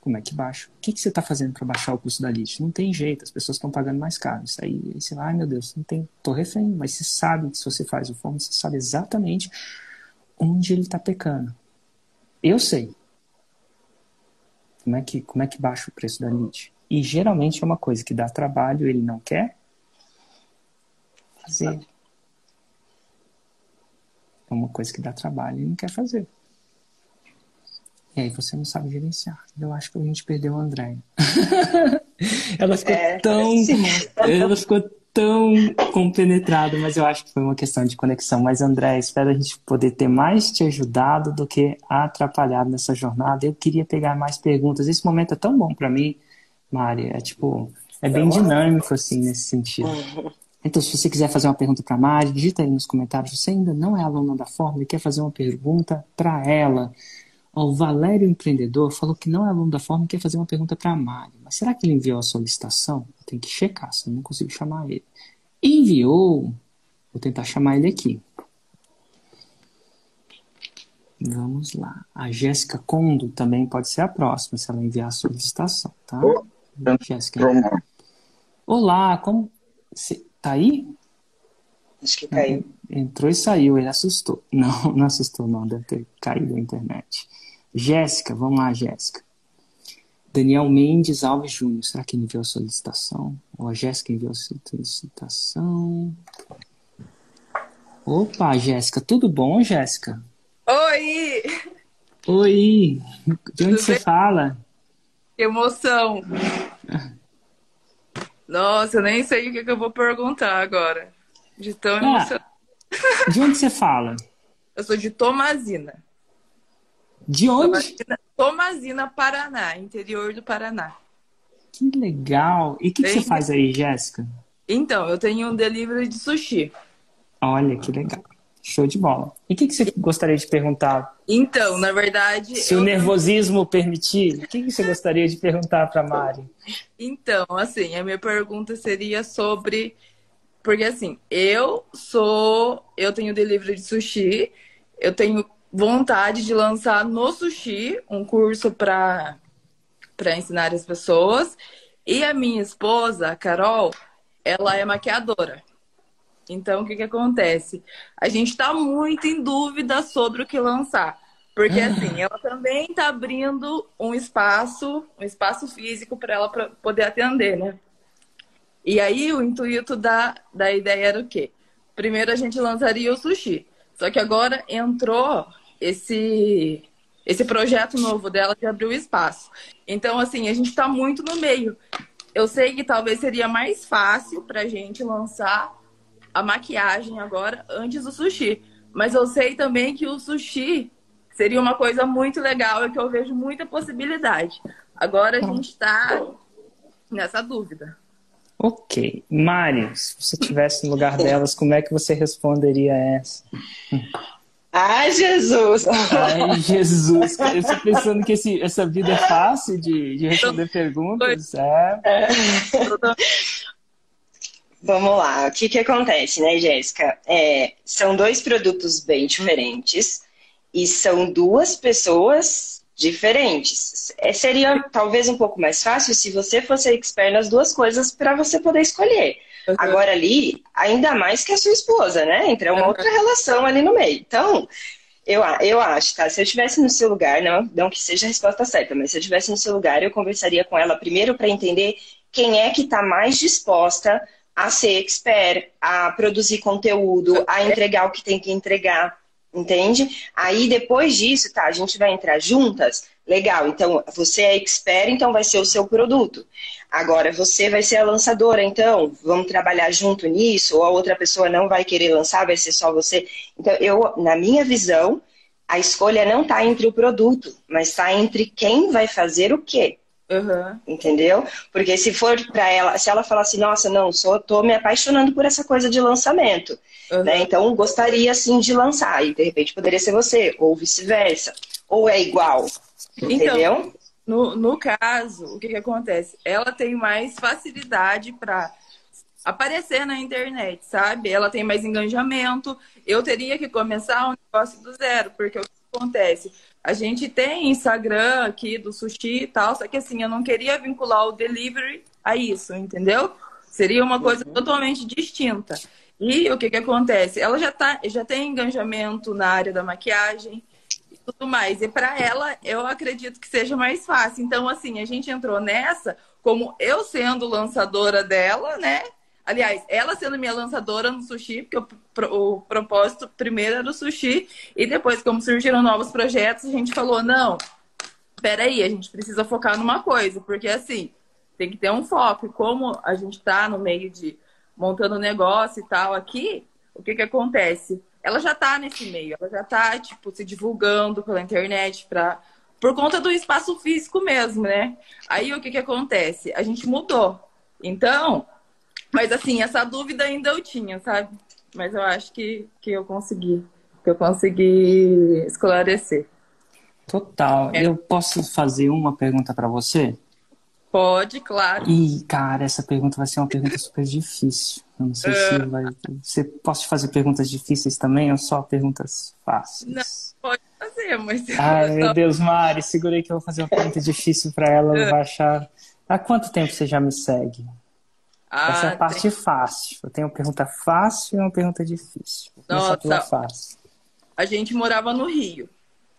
como é que baixa. O que, que você está fazendo para baixar o custo da lead? Não tem jeito, as pessoas estão pagando mais caro. Isso aí, aí você vai, ai meu Deus, não tem, tô refém. Mas você sabe que se você faz o forno, você sabe exatamente onde ele está pecando. Eu sei. Como é que, como é que baixa o preço da lead? E geralmente é uma coisa que dá trabalho, ele não quer fazer. É uma coisa que dá trabalho e não quer fazer. E aí você não sabe gerenciar. Eu acho que a gente perdeu a Andréia. ela ficou é, tão. Ela ficou tão compenetrada, mas eu acho que foi uma questão de conexão. Mas, André, espero a gente poder ter mais te ajudado do que atrapalhado nessa jornada. Eu queria pegar mais perguntas. Esse momento é tão bom para mim, Mari. É tipo, é bem dinâmico, assim, nesse sentido. Então, se você quiser fazer uma pergunta para a Mari, digita aí nos comentários. Você ainda não é aluna da Fórmula e quer fazer uma pergunta para ela. O Valério Empreendedor falou que não é aluno da Fórmula e quer fazer uma pergunta para a Mari. Mas será que ele enviou a solicitação? Eu tenho que checar, se eu não consigo chamar ele. Enviou. Vou tentar chamar ele aqui. Vamos lá. A Jéssica Condo também pode ser a próxima, se ela enviar a solicitação, tá? Jéssica. Olá, como. Tá aí? Acho que caiu. Entrou e saiu, ele assustou. Não, não assustou, não, deve ter caído a internet. Jéssica, vamos lá, Jéssica. Daniel Mendes Alves Júnior, será que ele enviou a solicitação? Ou a Jéssica enviou a solicitação? Opa, Jéssica, tudo bom, Jéssica? Oi! Oi! De onde tudo você bem? fala? Que emoção! Nossa, eu nem sei o que, que eu vou perguntar agora. De tão ah. De onde você fala? Eu sou de Tomazina. De onde? Tomazina, Tomazina, Paraná, interior do Paraná. Que legal. E o que, que, você faz aí, Jéssica? Então, eu tenho um delivery de sushi. Olha, que legal. Show de bola. E o que, que você gostaria de perguntar? Então, na verdade. Se eu... o nervosismo permitir, o que, que você gostaria de perguntar para Mari? Então, assim, a minha pergunta seria sobre porque assim, eu sou. Eu tenho delivery de sushi, eu tenho vontade de lançar no sushi um curso para ensinar as pessoas. E a minha esposa, a Carol, ela é maquiadora. Então, o que, que acontece? A gente está muito em dúvida sobre o que lançar. Porque, ah. assim, ela também está abrindo um espaço, um espaço físico para ela pra poder atender, né? E aí o intuito da, da ideia era o quê? Primeiro a gente lançaria o sushi. Só que agora entrou esse esse projeto novo dela de abrir o espaço. Então, assim, a gente está muito no meio. Eu sei que talvez seria mais fácil para a gente lançar a maquiagem agora antes do sushi. Mas eu sei também que o sushi seria uma coisa muito legal e que eu vejo muita possibilidade. Agora a gente está nessa dúvida. Ok. Mário, se você estivesse no lugar delas, como é que você responderia essa? Ai, Jesus! Ai, Jesus! Eu estou pensando que esse, essa vida é fácil de, de responder perguntas. É. é. Vamos lá, o que, que acontece, né, Jéssica? É, são dois produtos bem diferentes e são duas pessoas diferentes. É, seria talvez um pouco mais fácil se você fosse expert nas duas coisas para você poder escolher. Uhum. Agora ali, ainda mais que a sua esposa, né? Entra uma uhum. outra relação ali no meio. Então, eu, eu acho, tá? Se eu estivesse no seu lugar, não, não que seja a resposta certa, mas se eu estivesse no seu lugar, eu conversaria com ela primeiro para entender quem é que está mais disposta a ser expert, a produzir conteúdo, a entregar o que tem que entregar entende? Aí depois disso, tá, a gente vai entrar juntas, legal, então você é expert, então vai ser o seu produto. Agora você vai ser a lançadora, então vamos trabalhar junto nisso, ou a outra pessoa não vai querer lançar, vai ser só você. Então, eu, na minha visão, a escolha não está entre o produto, mas está entre quem vai fazer o quê. Uhum. Entendeu? Porque se for para ela, se ela falar assim, nossa, não, só tô me apaixonando por essa coisa de lançamento, uhum. né? Então gostaria sim de lançar e de repente poderia ser você ou vice-versa, ou é igual, então, entendeu? Então, no, no caso, o que, que acontece? Ela tem mais facilidade para aparecer na internet, sabe? Ela tem mais engajamento. Eu teria que começar um negócio do zero, porque que acontece? A gente tem Instagram aqui do sushi e tal, só que assim, eu não queria vincular o delivery a isso, entendeu? Seria uma coisa uhum. totalmente distinta. E o que que acontece? Ela já, tá, já tem engajamento na área da maquiagem, tudo mais. E para ela, eu acredito que seja mais fácil. Então, assim, a gente entrou nessa, como eu sendo lançadora dela, né? Aliás, ela sendo minha lançadora no sushi, porque o, o propósito primeiro era o sushi, e depois, como surgiram novos projetos, a gente falou: não, peraí, a gente precisa focar numa coisa, porque assim, tem que ter um foco. Como a gente está no meio de montando negócio e tal aqui, o que que acontece? Ela já está nesse meio, ela já está tipo, se divulgando pela internet para por conta do espaço físico mesmo, né? Aí o que que acontece? A gente mudou. Então, mas assim, essa dúvida ainda eu tinha, sabe? Mas eu acho que, que eu consegui, que eu consegui esclarecer. Total. É. Eu posso fazer uma pergunta para você? Pode, claro. E, cara, essa pergunta vai ser uma pergunta super difícil. Eu não sei uh... se vai. Você te fazer perguntas difíceis também ou só perguntas fáceis? Não, pode fazer, mas. Ai, meu Deus, Mari, segurei que eu vou fazer uma pergunta difícil para ela. Ela vai achar. Há quanto tempo você já me segue? Ah, Essa é a parte tem... fácil. Eu tenho uma pergunta fácil e uma pergunta difícil. Nossa, fácil. A gente morava no Rio.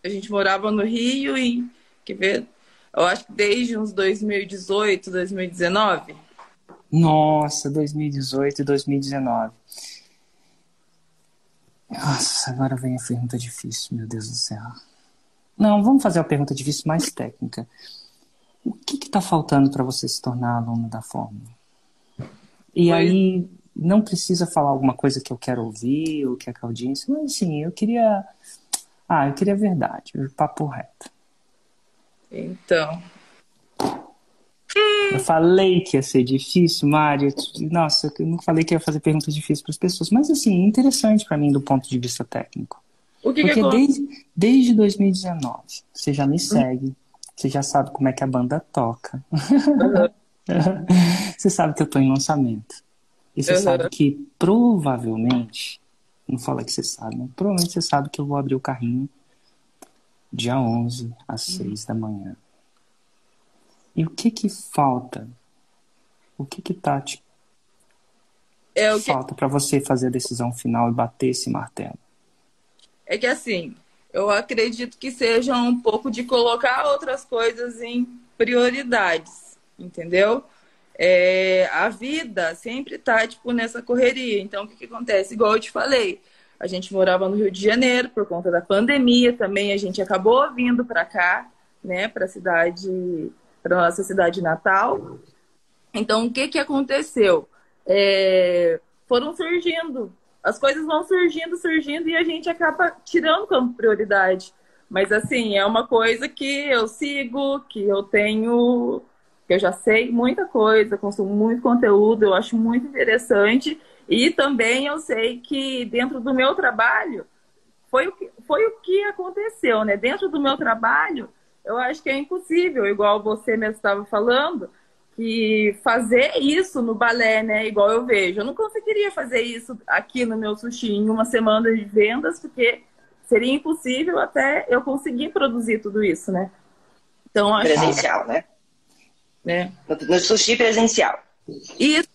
A gente morava no Rio e, quer ver, eu acho que desde uns 2018, 2019. Nossa, 2018 e 2019. Nossa, agora vem a pergunta difícil, meu Deus do céu. Não, vamos fazer uma pergunta difícil mais técnica. O que está faltando para você se tornar aluno da Fórmula? E Foi... aí, não precisa falar alguma coisa que eu quero ouvir ou que a audiência, mas assim, eu queria ah, eu queria verdade, o papo reto. Então. Eu falei que ia ser difícil, Mário. Nossa, eu não falei que ia fazer perguntas difíceis para as pessoas, mas assim, interessante para mim do ponto de vista técnico. O que Porque que desde, desde 2019, você já me segue, você já sabe como é que a banda toca. Uhum. você sabe que eu estou em lançamento. E você uhum. sabe que provavelmente não fala que você sabe, né? Provavelmente você sabe que eu vou abrir o carrinho dia 11 às uhum. 6 da manhã. E o que que falta? O que que tá te é o falta que... para você fazer a decisão final e bater esse martelo? É que assim, eu acredito que seja um pouco de colocar outras coisas em prioridades, entendeu? É, a vida sempre tá, tipo, nessa correria. Então, o que, que acontece? Igual eu te falei, a gente morava no Rio de Janeiro por conta da pandemia também, a gente acabou vindo para cá, né, para a cidade, para nossa cidade natal. Então, o que, que aconteceu? É, foram surgindo, as coisas vão surgindo, surgindo e a gente acaba tirando como prioridade. Mas, assim, é uma coisa que eu sigo, que eu tenho eu já sei muita coisa, consumo muito conteúdo, eu acho muito interessante. E também eu sei que dentro do meu trabalho foi o que, foi o que aconteceu, né? Dentro do meu trabalho, eu acho que é impossível, igual você mesmo estava falando, que fazer isso no balé, né? Igual eu vejo. Eu não conseguiria fazer isso aqui no meu sushi em uma semana de vendas, porque seria impossível até eu conseguir produzir tudo isso, né? Então, acho Presencial, né? Né? No sushi presencial. Isso,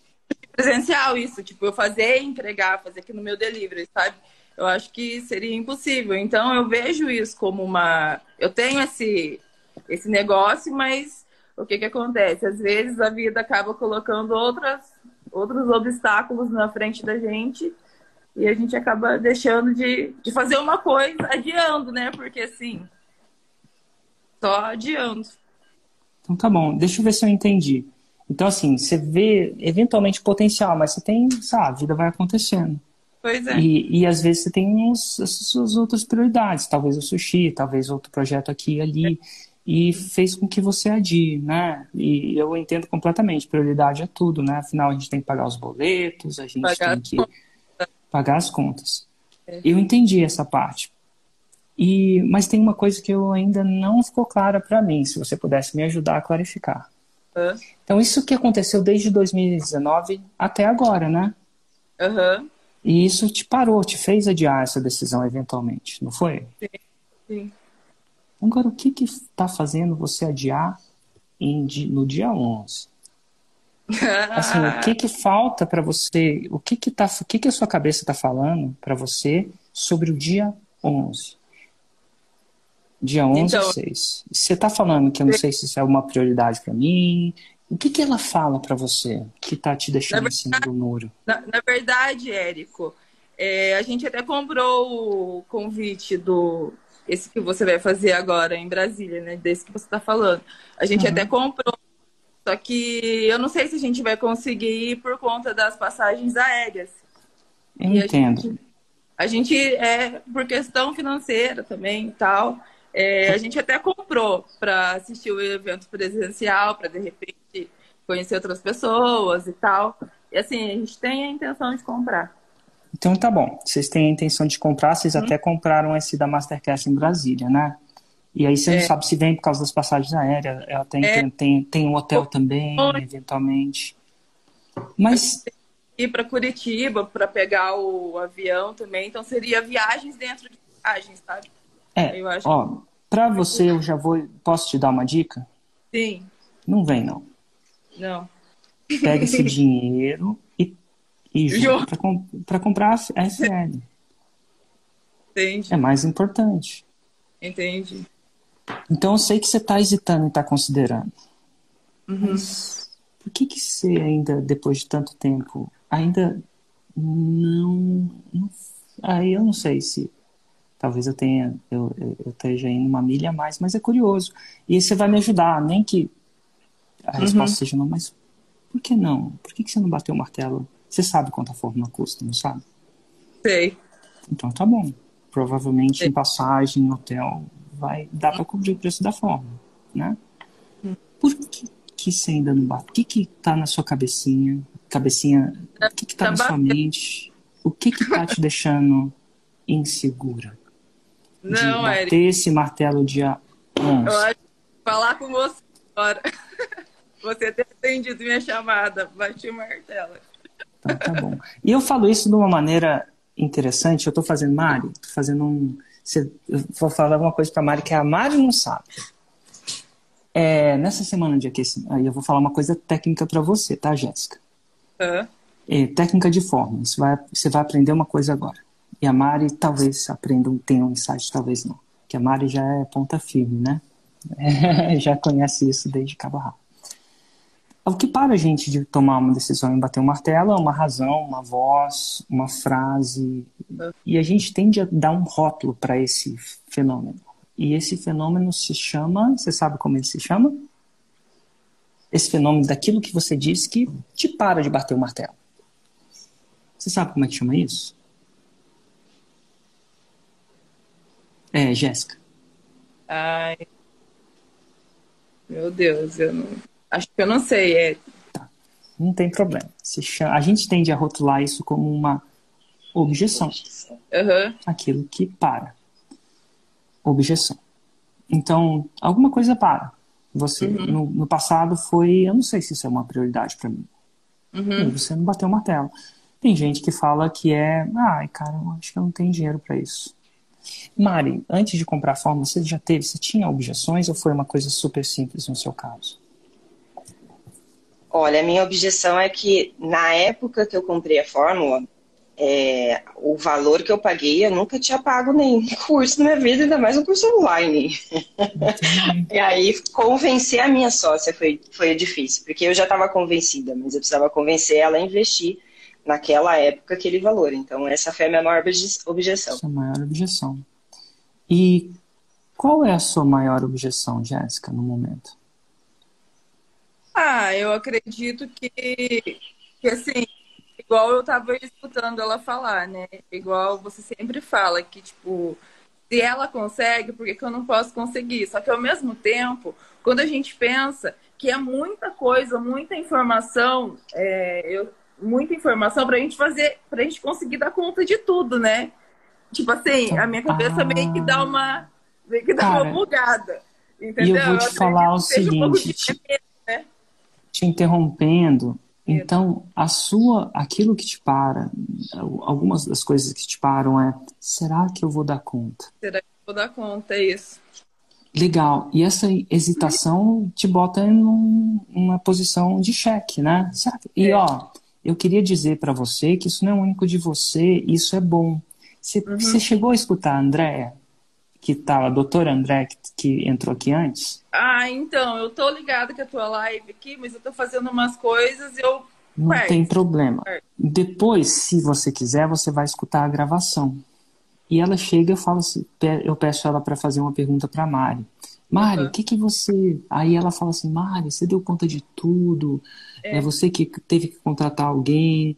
presencial, isso. Tipo, eu fazer, entregar, fazer aqui no meu delivery, sabe? Eu acho que seria impossível. Então, eu vejo isso como uma. Eu tenho esse, esse negócio, mas o que, que acontece? Às vezes a vida acaba colocando outras, outros obstáculos na frente da gente e a gente acaba deixando de, de fazer uma coisa, adiando, né? Porque assim, só adiando. Então tá bom, deixa eu ver se eu entendi. Então, assim, você vê eventualmente potencial, mas você tem, sabe, a vida vai acontecendo. Pois é. E, e às vezes você tem uns, as suas outras prioridades, talvez o sushi, talvez outro projeto aqui e ali, é. e fez com que você adie, né? E eu entendo completamente, prioridade é tudo, né? Afinal, a gente tem que pagar os boletos, a gente pagar tem que pagar as contas. É. Eu entendi essa parte. E, mas tem uma coisa que eu ainda não ficou clara para mim, se você pudesse me ajudar a clarificar. Então, isso que aconteceu desde 2019 até agora, né? Uhum. E isso te parou, te fez adiar essa decisão eventualmente, não foi? Sim. Sim. Agora, o que está fazendo você adiar em, no dia 11? assim, o que que falta para você? O que que tá, o que que a sua cabeça está falando para você sobre o dia 11? Dia 11 então, 6. Você está falando que eu não sei se isso é uma prioridade para mim. O que, que ela fala para você que está te deixando verdade, em cima do muro? Na, na verdade, Érico, é, a gente até comprou o convite do esse que você vai fazer agora em Brasília, né? Desse que você está falando. A gente uhum. até comprou, só que eu não sei se a gente vai conseguir ir por conta das passagens aéreas. Entendo. A gente, a gente, é por questão financeira também e tal. É, a gente até comprou para assistir o evento presencial, para de repente conhecer outras pessoas e tal. E assim, a gente tem a intenção de comprar. Então tá bom. Vocês têm a intenção de comprar, vocês hum. até compraram esse da Masterclass em Brasília, né? E aí você é. não sabe se vem por causa das passagens aéreas. Ela tem, é. tem, tem, tem, um hotel também, eventualmente. Mas. Ir para Curitiba para pegar o avião também. Então seria viagens dentro de viagens, sabe? É, eu acho ó, pra você eu já vou, posso te dar uma dica? Sim. Não vem, não. Não. Pega esse dinheiro e, e joga pra, pra comprar a SL. Entendi. É mais importante. Entendi. Então eu sei que você tá hesitando e tá considerando. Uhum. Mas por que que você ainda, depois de tanto tempo, ainda não... não aí eu não sei se talvez eu tenha eu, eu esteja indo uma milha a mais, mas é curioso. E você vai me ajudar, nem que a resposta uhum. seja não, mas por que não? Por que, que você não bateu o martelo? Você sabe quanto a fórmula custa, não sabe? Sei. Então tá bom. Provavelmente Sei. em passagem, no hotel, vai dar para cobrir o preço da fórmula, né? Uhum. Por que, que você ainda não bate? O que que tá na sua cabecinha? Cabecinha, o que que tá, tá na sua mente? O que que tá te deixando insegura? Não, de bater Eric. esse martelo dia 11. Eu acho que falar com você agora. Você ter atendido minha chamada. Bati o martelo. Então, tá bom. E eu falo isso de uma maneira interessante. Eu tô fazendo, Mari, tô fazendo um. Eu vou falar uma coisa pra Mari que a Mari não sabe. É, nessa semana de aquecimento, aí eu vou falar uma coisa técnica para você, tá, Jéssica? Uhum. É, técnica de forma. Você vai, você vai aprender uma coisa agora. E a Mari talvez aprenda, tenha um insight, talvez não. Que a Mari já é ponta firme, né? É, já conhece isso desde cabo rabo. O que para a gente de tomar uma decisão e bater um martelo é uma razão, uma voz, uma frase. E a gente tende a dar um rótulo para esse fenômeno. E esse fenômeno se chama. Você sabe como ele se chama? Esse fenômeno daquilo que você diz que te para de bater o martelo. Você sabe como é que chama isso? É, Jéssica. Ai. Meu Deus, eu não. Acho que eu não sei. É... Tá. Não tem problema. Chama... A gente tende a rotular isso como uma objeção. Uhum. Aquilo que para. Objeção. Então, alguma coisa para. Você, uhum. no, no, passado foi, eu não sei se isso é uma prioridade para mim. Uhum. Você não bateu o martelo. Tem gente que fala que é, ai, cara, eu acho que eu não tenho dinheiro para isso. Mari, antes de comprar a fórmula, você já teve, você tinha objeções ou foi uma coisa super simples no seu caso? Olha, a minha objeção é que na época que eu comprei a fórmula, é, o valor que eu paguei, eu nunca tinha pago nenhum curso na minha vida, ainda mais um curso online. e aí, convencer a minha sócia foi, foi difícil, porque eu já estava convencida, mas eu precisava convencer ela a investir naquela época aquele valor. Então, essa foi a minha maior objeção. Essa maior objeção. E qual é a sua maior objeção, Jéssica, no momento? Ah, eu acredito que, que assim, igual eu estava escutando ela falar, né? Igual você sempre fala que, tipo, se ela consegue, por que, que eu não posso conseguir? Só que ao mesmo tempo, quando a gente pensa que é muita coisa, muita informação, é, eu muita informação pra gente fazer, pra gente conseguir dar conta de tudo, né? Tipo assim, a minha cabeça ah. meio que dá uma, meio que dá Cara, uma bugada. Entendeu? E eu vou te eu falar o seguinte, um te, né? te interrompendo, então, a sua, aquilo que te para, algumas das coisas que te param é, será que eu vou dar conta? Será que eu vou dar conta? É isso. Legal. E essa hesitação te bota em uma posição de cheque, né? E é. ó, eu queria dizer para você que isso não é único de você, isso é bom. Você, uhum. você chegou a escutar a Andrea, que tá a doutora André, que, que entrou aqui antes? Ah, então, eu tô ligada com a tua live aqui, mas eu tô fazendo umas coisas e eu. Não tem problema. Depois, se você quiser, você vai escutar a gravação. E ela chega e fala assim, eu peço ela para fazer uma pergunta para Mari. Mari, o que que você... Aí ela fala assim, Mari, você deu conta de tudo, é, é você que teve que contratar alguém,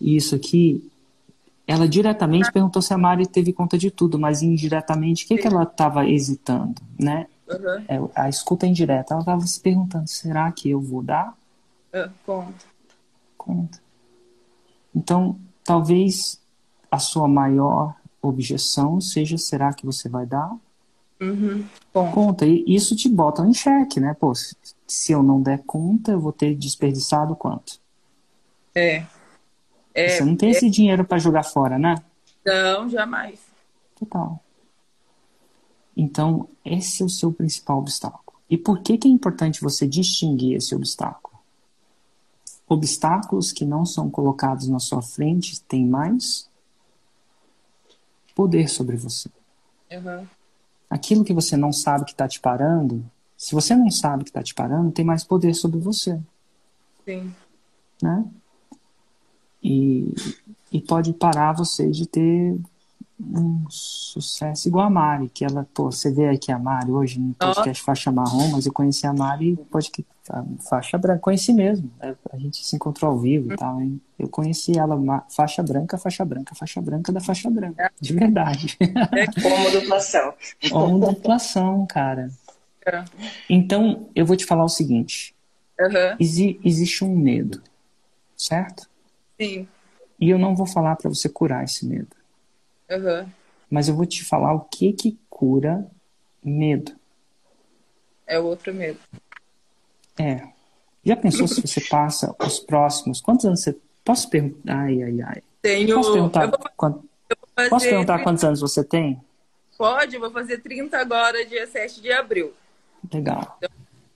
isso aqui. Ela diretamente perguntou se a Mari teve conta de tudo, mas indiretamente, o que, que ela estava hesitando, né? Uhum. É, a escuta indireta, ela estava se perguntando, será que eu vou dar? Uh, conta. Conta. Então, talvez a sua maior objeção seja, será que você vai dar? Uhum. Conta. E isso te bota em xeque, né? Pô, se, eu não der conta, eu vou ter desperdiçado quanto? É. é você não tem é... esse dinheiro para jogar fora, né? Não, jamais. Total. Então, esse é o seu principal obstáculo. E por que, que é importante você distinguir esse obstáculo? Obstáculos que não são colocados na sua frente têm mais poder sobre você. Uhum. Aquilo que você não sabe que está te parando, se você não sabe que está te parando, tem mais poder sobre você. Sim. Né? E, e pode parar você de ter um sucesso igual a Mari, que ela, pô, você vê aqui a Mari hoje no podcast oh. Faixa Marrom, mas eu conheci a Mari pode que faixa branca, conheci mesmo, é, a gente se encontrou ao vivo e tal, hein? Eu conheci ela faixa branca, faixa branca, faixa branca da faixa branca, de verdade. É como duplação. Como duplação, cara. É. Então, eu vou te falar o seguinte, uhum. exi existe um medo, certo? Sim. E eu não vou falar para você curar esse medo. Uhum. Mas eu vou te falar o que que cura medo. É o outro medo. É. Já pensou se você passa os próximos. Quantos anos você. Posso perguntar? Ai, ai, ai. Tenho. Posso perguntar, vou... quant... Posso perguntar 30... quantos anos você tem? Pode, vou fazer 30 agora, dia 7 de abril. Legal.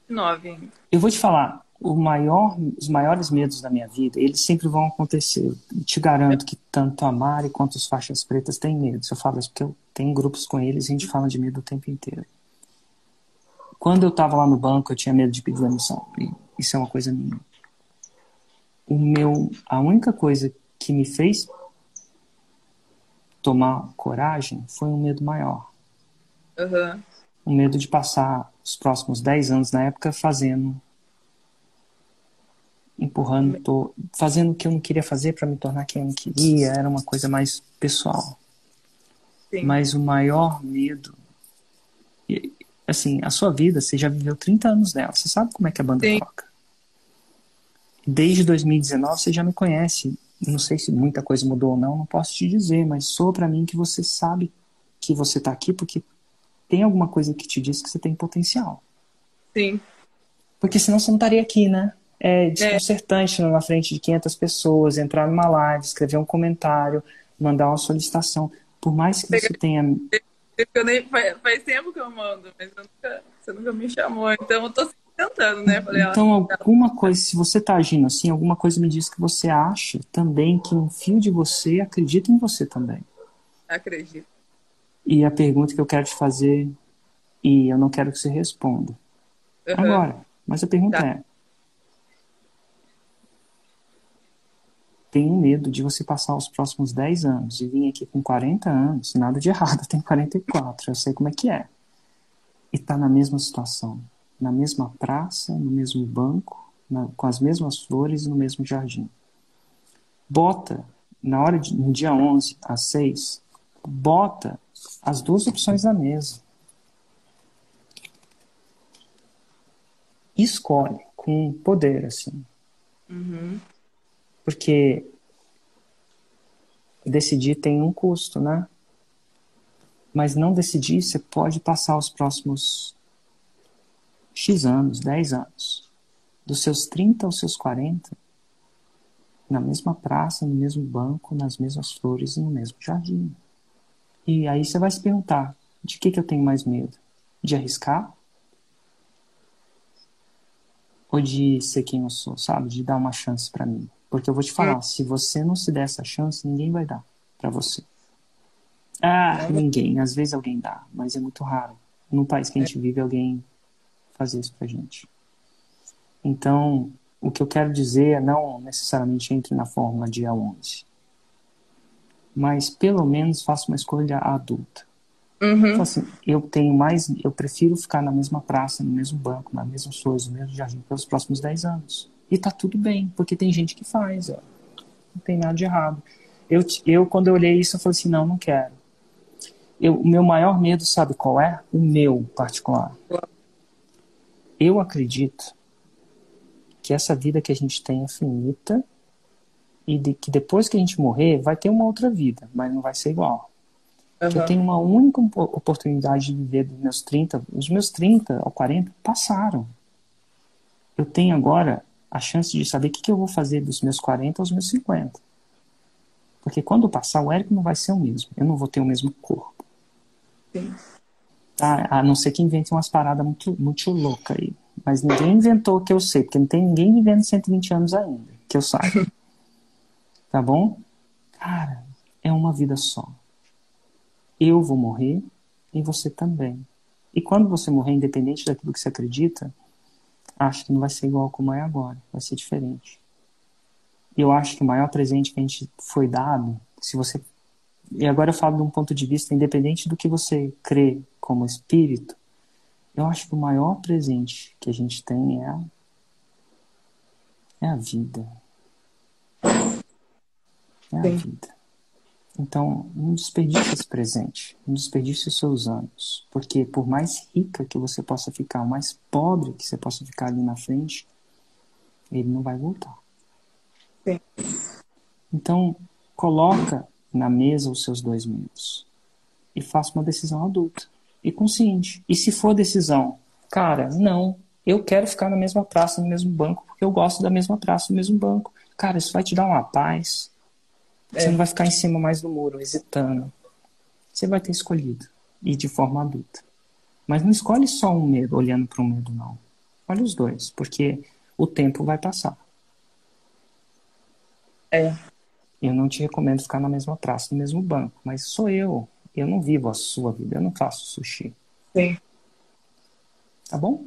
9 Eu vou te falar, o maior, os maiores medos da minha vida, eles sempre vão acontecer. Eu te garanto que tanto a Mari quanto os faixas pretas têm medo. Se eu falo isso porque eu tenho grupos com eles e a gente fala de medo o tempo inteiro. Quando eu estava lá no banco, eu tinha medo de pedir demissão. Isso é uma coisa minha. O meu, a única coisa que me fez tomar coragem foi um medo maior. Uhum. O medo de passar os próximos 10 anos na época fazendo empurrando, tô fazendo o que eu não queria fazer para me tornar quem eu não queria, era uma coisa mais pessoal. Sim. Mas o maior medo, assim, a sua vida, você já viveu 30 anos dela, você sabe como é que a banda Sim. toca. Desde 2019 você já me conhece. Não sei se muita coisa mudou ou não, não posso te dizer, mas soa para mim que você sabe que você tá aqui porque tem alguma coisa que te diz que você tem potencial. Sim. Porque senão você não estaria aqui, né? é desconcertante é. na frente de 500 pessoas, entrar numa live, escrever um comentário, mandar uma solicitação. Por mais que você tenha. Eu nem, faz, faz tempo que eu mando, mas eu nunca, você nunca me chamou, então eu tô tentando, né? Falei, então, alguma coisa, se você tá agindo assim, alguma coisa me diz que você acha também que um fio de você acredita em você também. Acredito. E a pergunta que eu quero te fazer, e eu não quero que você responda. Uhum. Agora, mas a pergunta tá. é: tenho medo de você passar os próximos 10 anos e vir aqui com 40 anos, nada de errado, tem 44, eu sei como é que é. E tá na mesma situação, na mesma praça, no mesmo banco, na, com as mesmas flores no mesmo jardim. Bota, na hora de, no dia 11 às 6, bota as duas opções na mesa. Escolhe com poder, assim. Uhum. Porque decidir tem um custo, né? Mas não decidir, você pode passar os próximos X anos, 10 anos, dos seus 30 aos seus 40, na mesma praça, no mesmo banco, nas mesmas flores e no mesmo jardim. E aí você vai se perguntar: de que, que eu tenho mais medo? De arriscar? Ou de ser quem eu sou, sabe? De dar uma chance para mim? Porque eu vou te falar, se você não se der essa chance, ninguém vai dar para você. Ah, ninguém. Às vezes alguém dá, mas é muito raro. No país que a gente vive, alguém fazer isso pra gente. Então, o que eu quero dizer é não necessariamente entre na fórmula dia 11. Mas pelo menos faça uma escolha adulta. Uhum. Então, assim, eu tenho mais, eu prefiro ficar na mesma praça, no mesmo banco, na mesma coisa, no mesmo jardim pelos próximos 10 anos. E tá tudo bem, porque tem gente que faz, ó. Não tem nada de errado. Eu, eu quando eu olhei isso, eu falei assim, não, não quero. Eu, o meu maior medo, sabe qual é? O meu particular. Eu acredito que essa vida que a gente tem é finita e de, que depois que a gente morrer vai ter uma outra vida, mas não vai ser igual. Uhum. Que eu tenho uma única oportunidade de viver dos meus 30, os meus 30 ou 40 passaram. Eu tenho agora a chance de saber o que, que eu vou fazer dos meus 40 aos meus 50. Porque quando passar, o Érico não vai ser o mesmo. Eu não vou ter o mesmo corpo. Sim. Tá? A não ser que invente umas paradas muito, muito loucas aí. Mas ninguém inventou que eu sei, porque não tem ninguém vivendo 120 anos ainda, que eu saiba. tá bom? Cara, é uma vida só eu vou morrer e você também. E quando você morrer, independente daquilo que você acredita, acho que não vai ser igual como é agora, vai ser diferente. E eu acho que o maior presente que a gente foi dado, se você. E agora eu falo de um ponto de vista independente do que você crê como espírito, eu acho que o maior presente que a gente tem é a, é a vida. É a Sim. vida. Então, não desperdice esse presente, não desperdice os seus anos, porque por mais rica que você possa ficar, mais pobre que você possa ficar ali na frente, ele não vai voltar. Sim. Então, coloca na mesa os seus dois medos e faça uma decisão adulta e consciente. E se for decisão, cara, não, eu quero ficar na mesma praça, no mesmo banco, porque eu gosto da mesma praça, no mesmo banco. Cara, isso vai te dar uma paz, você não vai ficar em cima mais do muro, hesitando. Você vai ter escolhido. E de forma adulta. Mas não escolhe só um medo, olhando para o medo, não. Olha os dois, porque o tempo vai passar. É. Eu não te recomendo ficar na mesma praça, no mesmo banco, mas sou eu. Eu não vivo a sua vida, eu não faço sushi. Sim. Tá bom?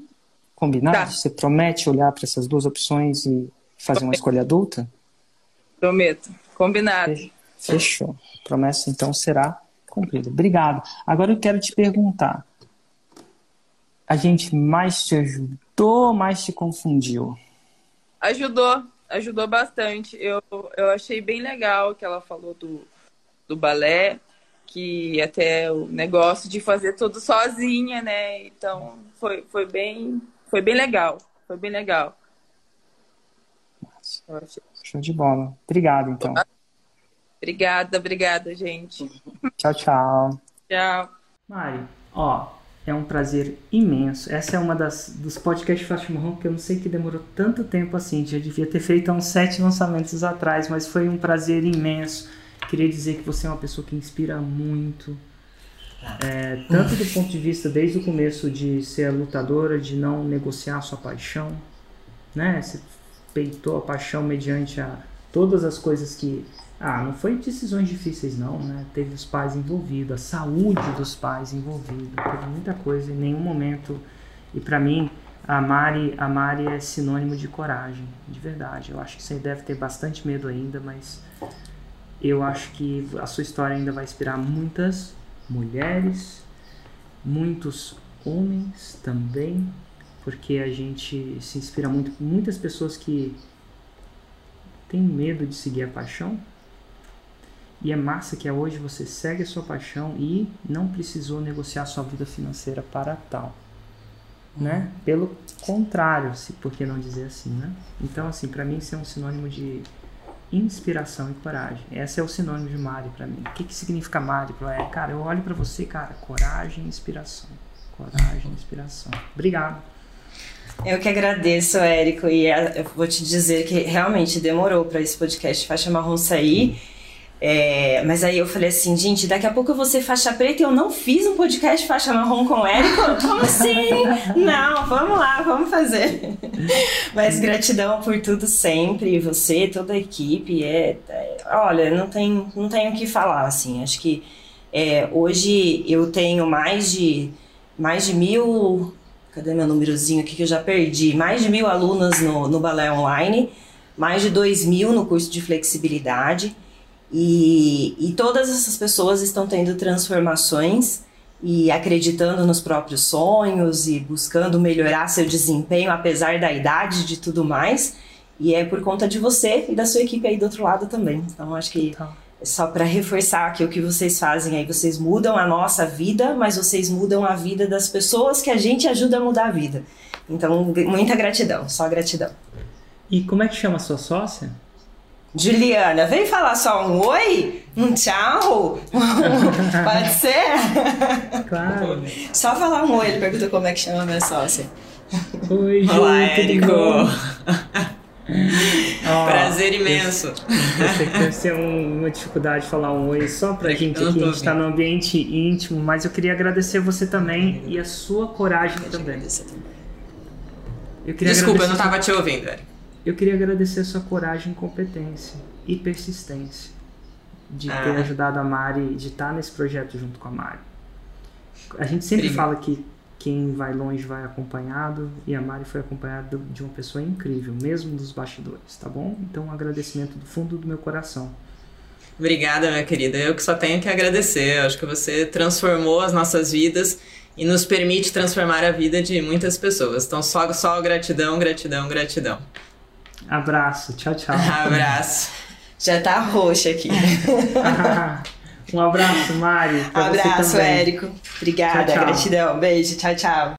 Combinado? Tá. Você promete olhar para essas duas opções e fazer uma escolha adulta? Prometo. Combinado. Fechou. Promessa então será cumprida. Obrigado. Agora eu quero te perguntar: a gente mais te ajudou ou mais te confundiu? Ajudou, ajudou bastante. Eu, eu achei bem legal que ela falou do, do balé, que até o negócio de fazer tudo sozinha, né? Então foi, foi bem foi bem legal. Foi bem legal. Show de bola. Obrigado, então. Obrigada, obrigada, gente. Tchau, tchau. Tchau. Mari, ó, é um prazer imenso. Essa é uma das dos podcasts Faixa Marrom que eu não sei que demorou tanto tempo assim. Já devia ter feito há uns sete lançamentos atrás, mas foi um prazer imenso. Queria dizer que você é uma pessoa que inspira muito. É, tanto do ponto de vista desde o começo de ser lutadora, de não negociar sua paixão, né? Você peitou a paixão mediante a todas as coisas que ah, não foi decisões difíceis não, né? Teve os pais envolvidos, a saúde dos pais envolvida, teve muita coisa em nenhum momento. E para mim, a Mari, a Mari é sinônimo de coragem, de verdade. Eu acho que você deve ter bastante medo ainda, mas eu acho que a sua história ainda vai inspirar muitas mulheres, muitos homens também, porque a gente se inspira muito muitas pessoas que têm medo de seguir a paixão. E é massa que hoje você segue a sua paixão e não precisou negociar sua vida financeira para tal. Né? Pelo contrário, se por que não dizer assim, né? Então, assim, para mim isso é um sinônimo de inspiração e coragem. Esse é o sinônimo de Mari para mim. O que, que significa Mari? É, cara, eu olho para você, cara, coragem e inspiração. Coragem e inspiração. Obrigado. Eu que agradeço, Érico, e eu vou te dizer que realmente demorou para esse podcast Faixa Marrom sair. É, mas aí eu falei assim, gente, daqui a pouco eu vou ser faixa preta e eu não fiz um podcast faixa marrom com o Érico? Como assim? não, vamos lá, vamos fazer. mas gratidão por tudo sempre, você, toda a equipe. É, é, olha, não tem, não tenho o que falar, assim, acho que É, hoje eu tenho mais de mais de mil. Cadê meu númerozinho aqui que eu já perdi? Mais de mil alunas no, no balé online, mais de dois mil no curso de flexibilidade. E, e todas essas pessoas estão tendo transformações e acreditando nos próprios sonhos e buscando melhorar seu desempenho apesar da idade de tudo mais. E é por conta de você e da sua equipe aí do outro lado também. Então acho que é só para reforçar que o que vocês fazem aí, vocês mudam a nossa vida, mas vocês mudam a vida das pessoas que a gente ajuda a mudar a vida. Então, muita gratidão, só gratidão. E como é que chama a sua sócia? Juliana, vem falar só um oi, um tchau. Pode ser? Claro. Só falar um oi, ele pergunta como é que chama a minha sócia. Oi, Ju, Olá, Érico. Ó, Prazer imenso. Eu sei que deve ser um- uma dificuldade falar um oi só pra Eu gente aqui, a gente tá num ambiente íntimo, mas eu queria agradecer você também e a sua coragem também. Eu queria Desculpa, eu não tava te ouvindo. Eu queria agradecer a sua coragem competência e persistência de ter Ah. ajudado a Mari, de estar nesse projeto junto com a Mari. A gente sempre fala que quem vai longe vai acompanhado e a Mari foi acompanhada de uma pessoa incrível, mesmo dos bastidores, tá bom? Então, um agradecimento do fundo do meu coração. Obrigada, minha querida. Eu que só tenho que agradecer. Eu acho que você transformou as nossas vidas e nos permite transformar a vida de muitas pessoas. Então, só, só gratidão, gratidão, gratidão. Abraço, tchau, tchau. Abraço. Já tá roxa aqui. um abraço, pra você Abraço. Érico. Obrigada, Tchau, tchau. gratidão. Beijo, tchau, tchau.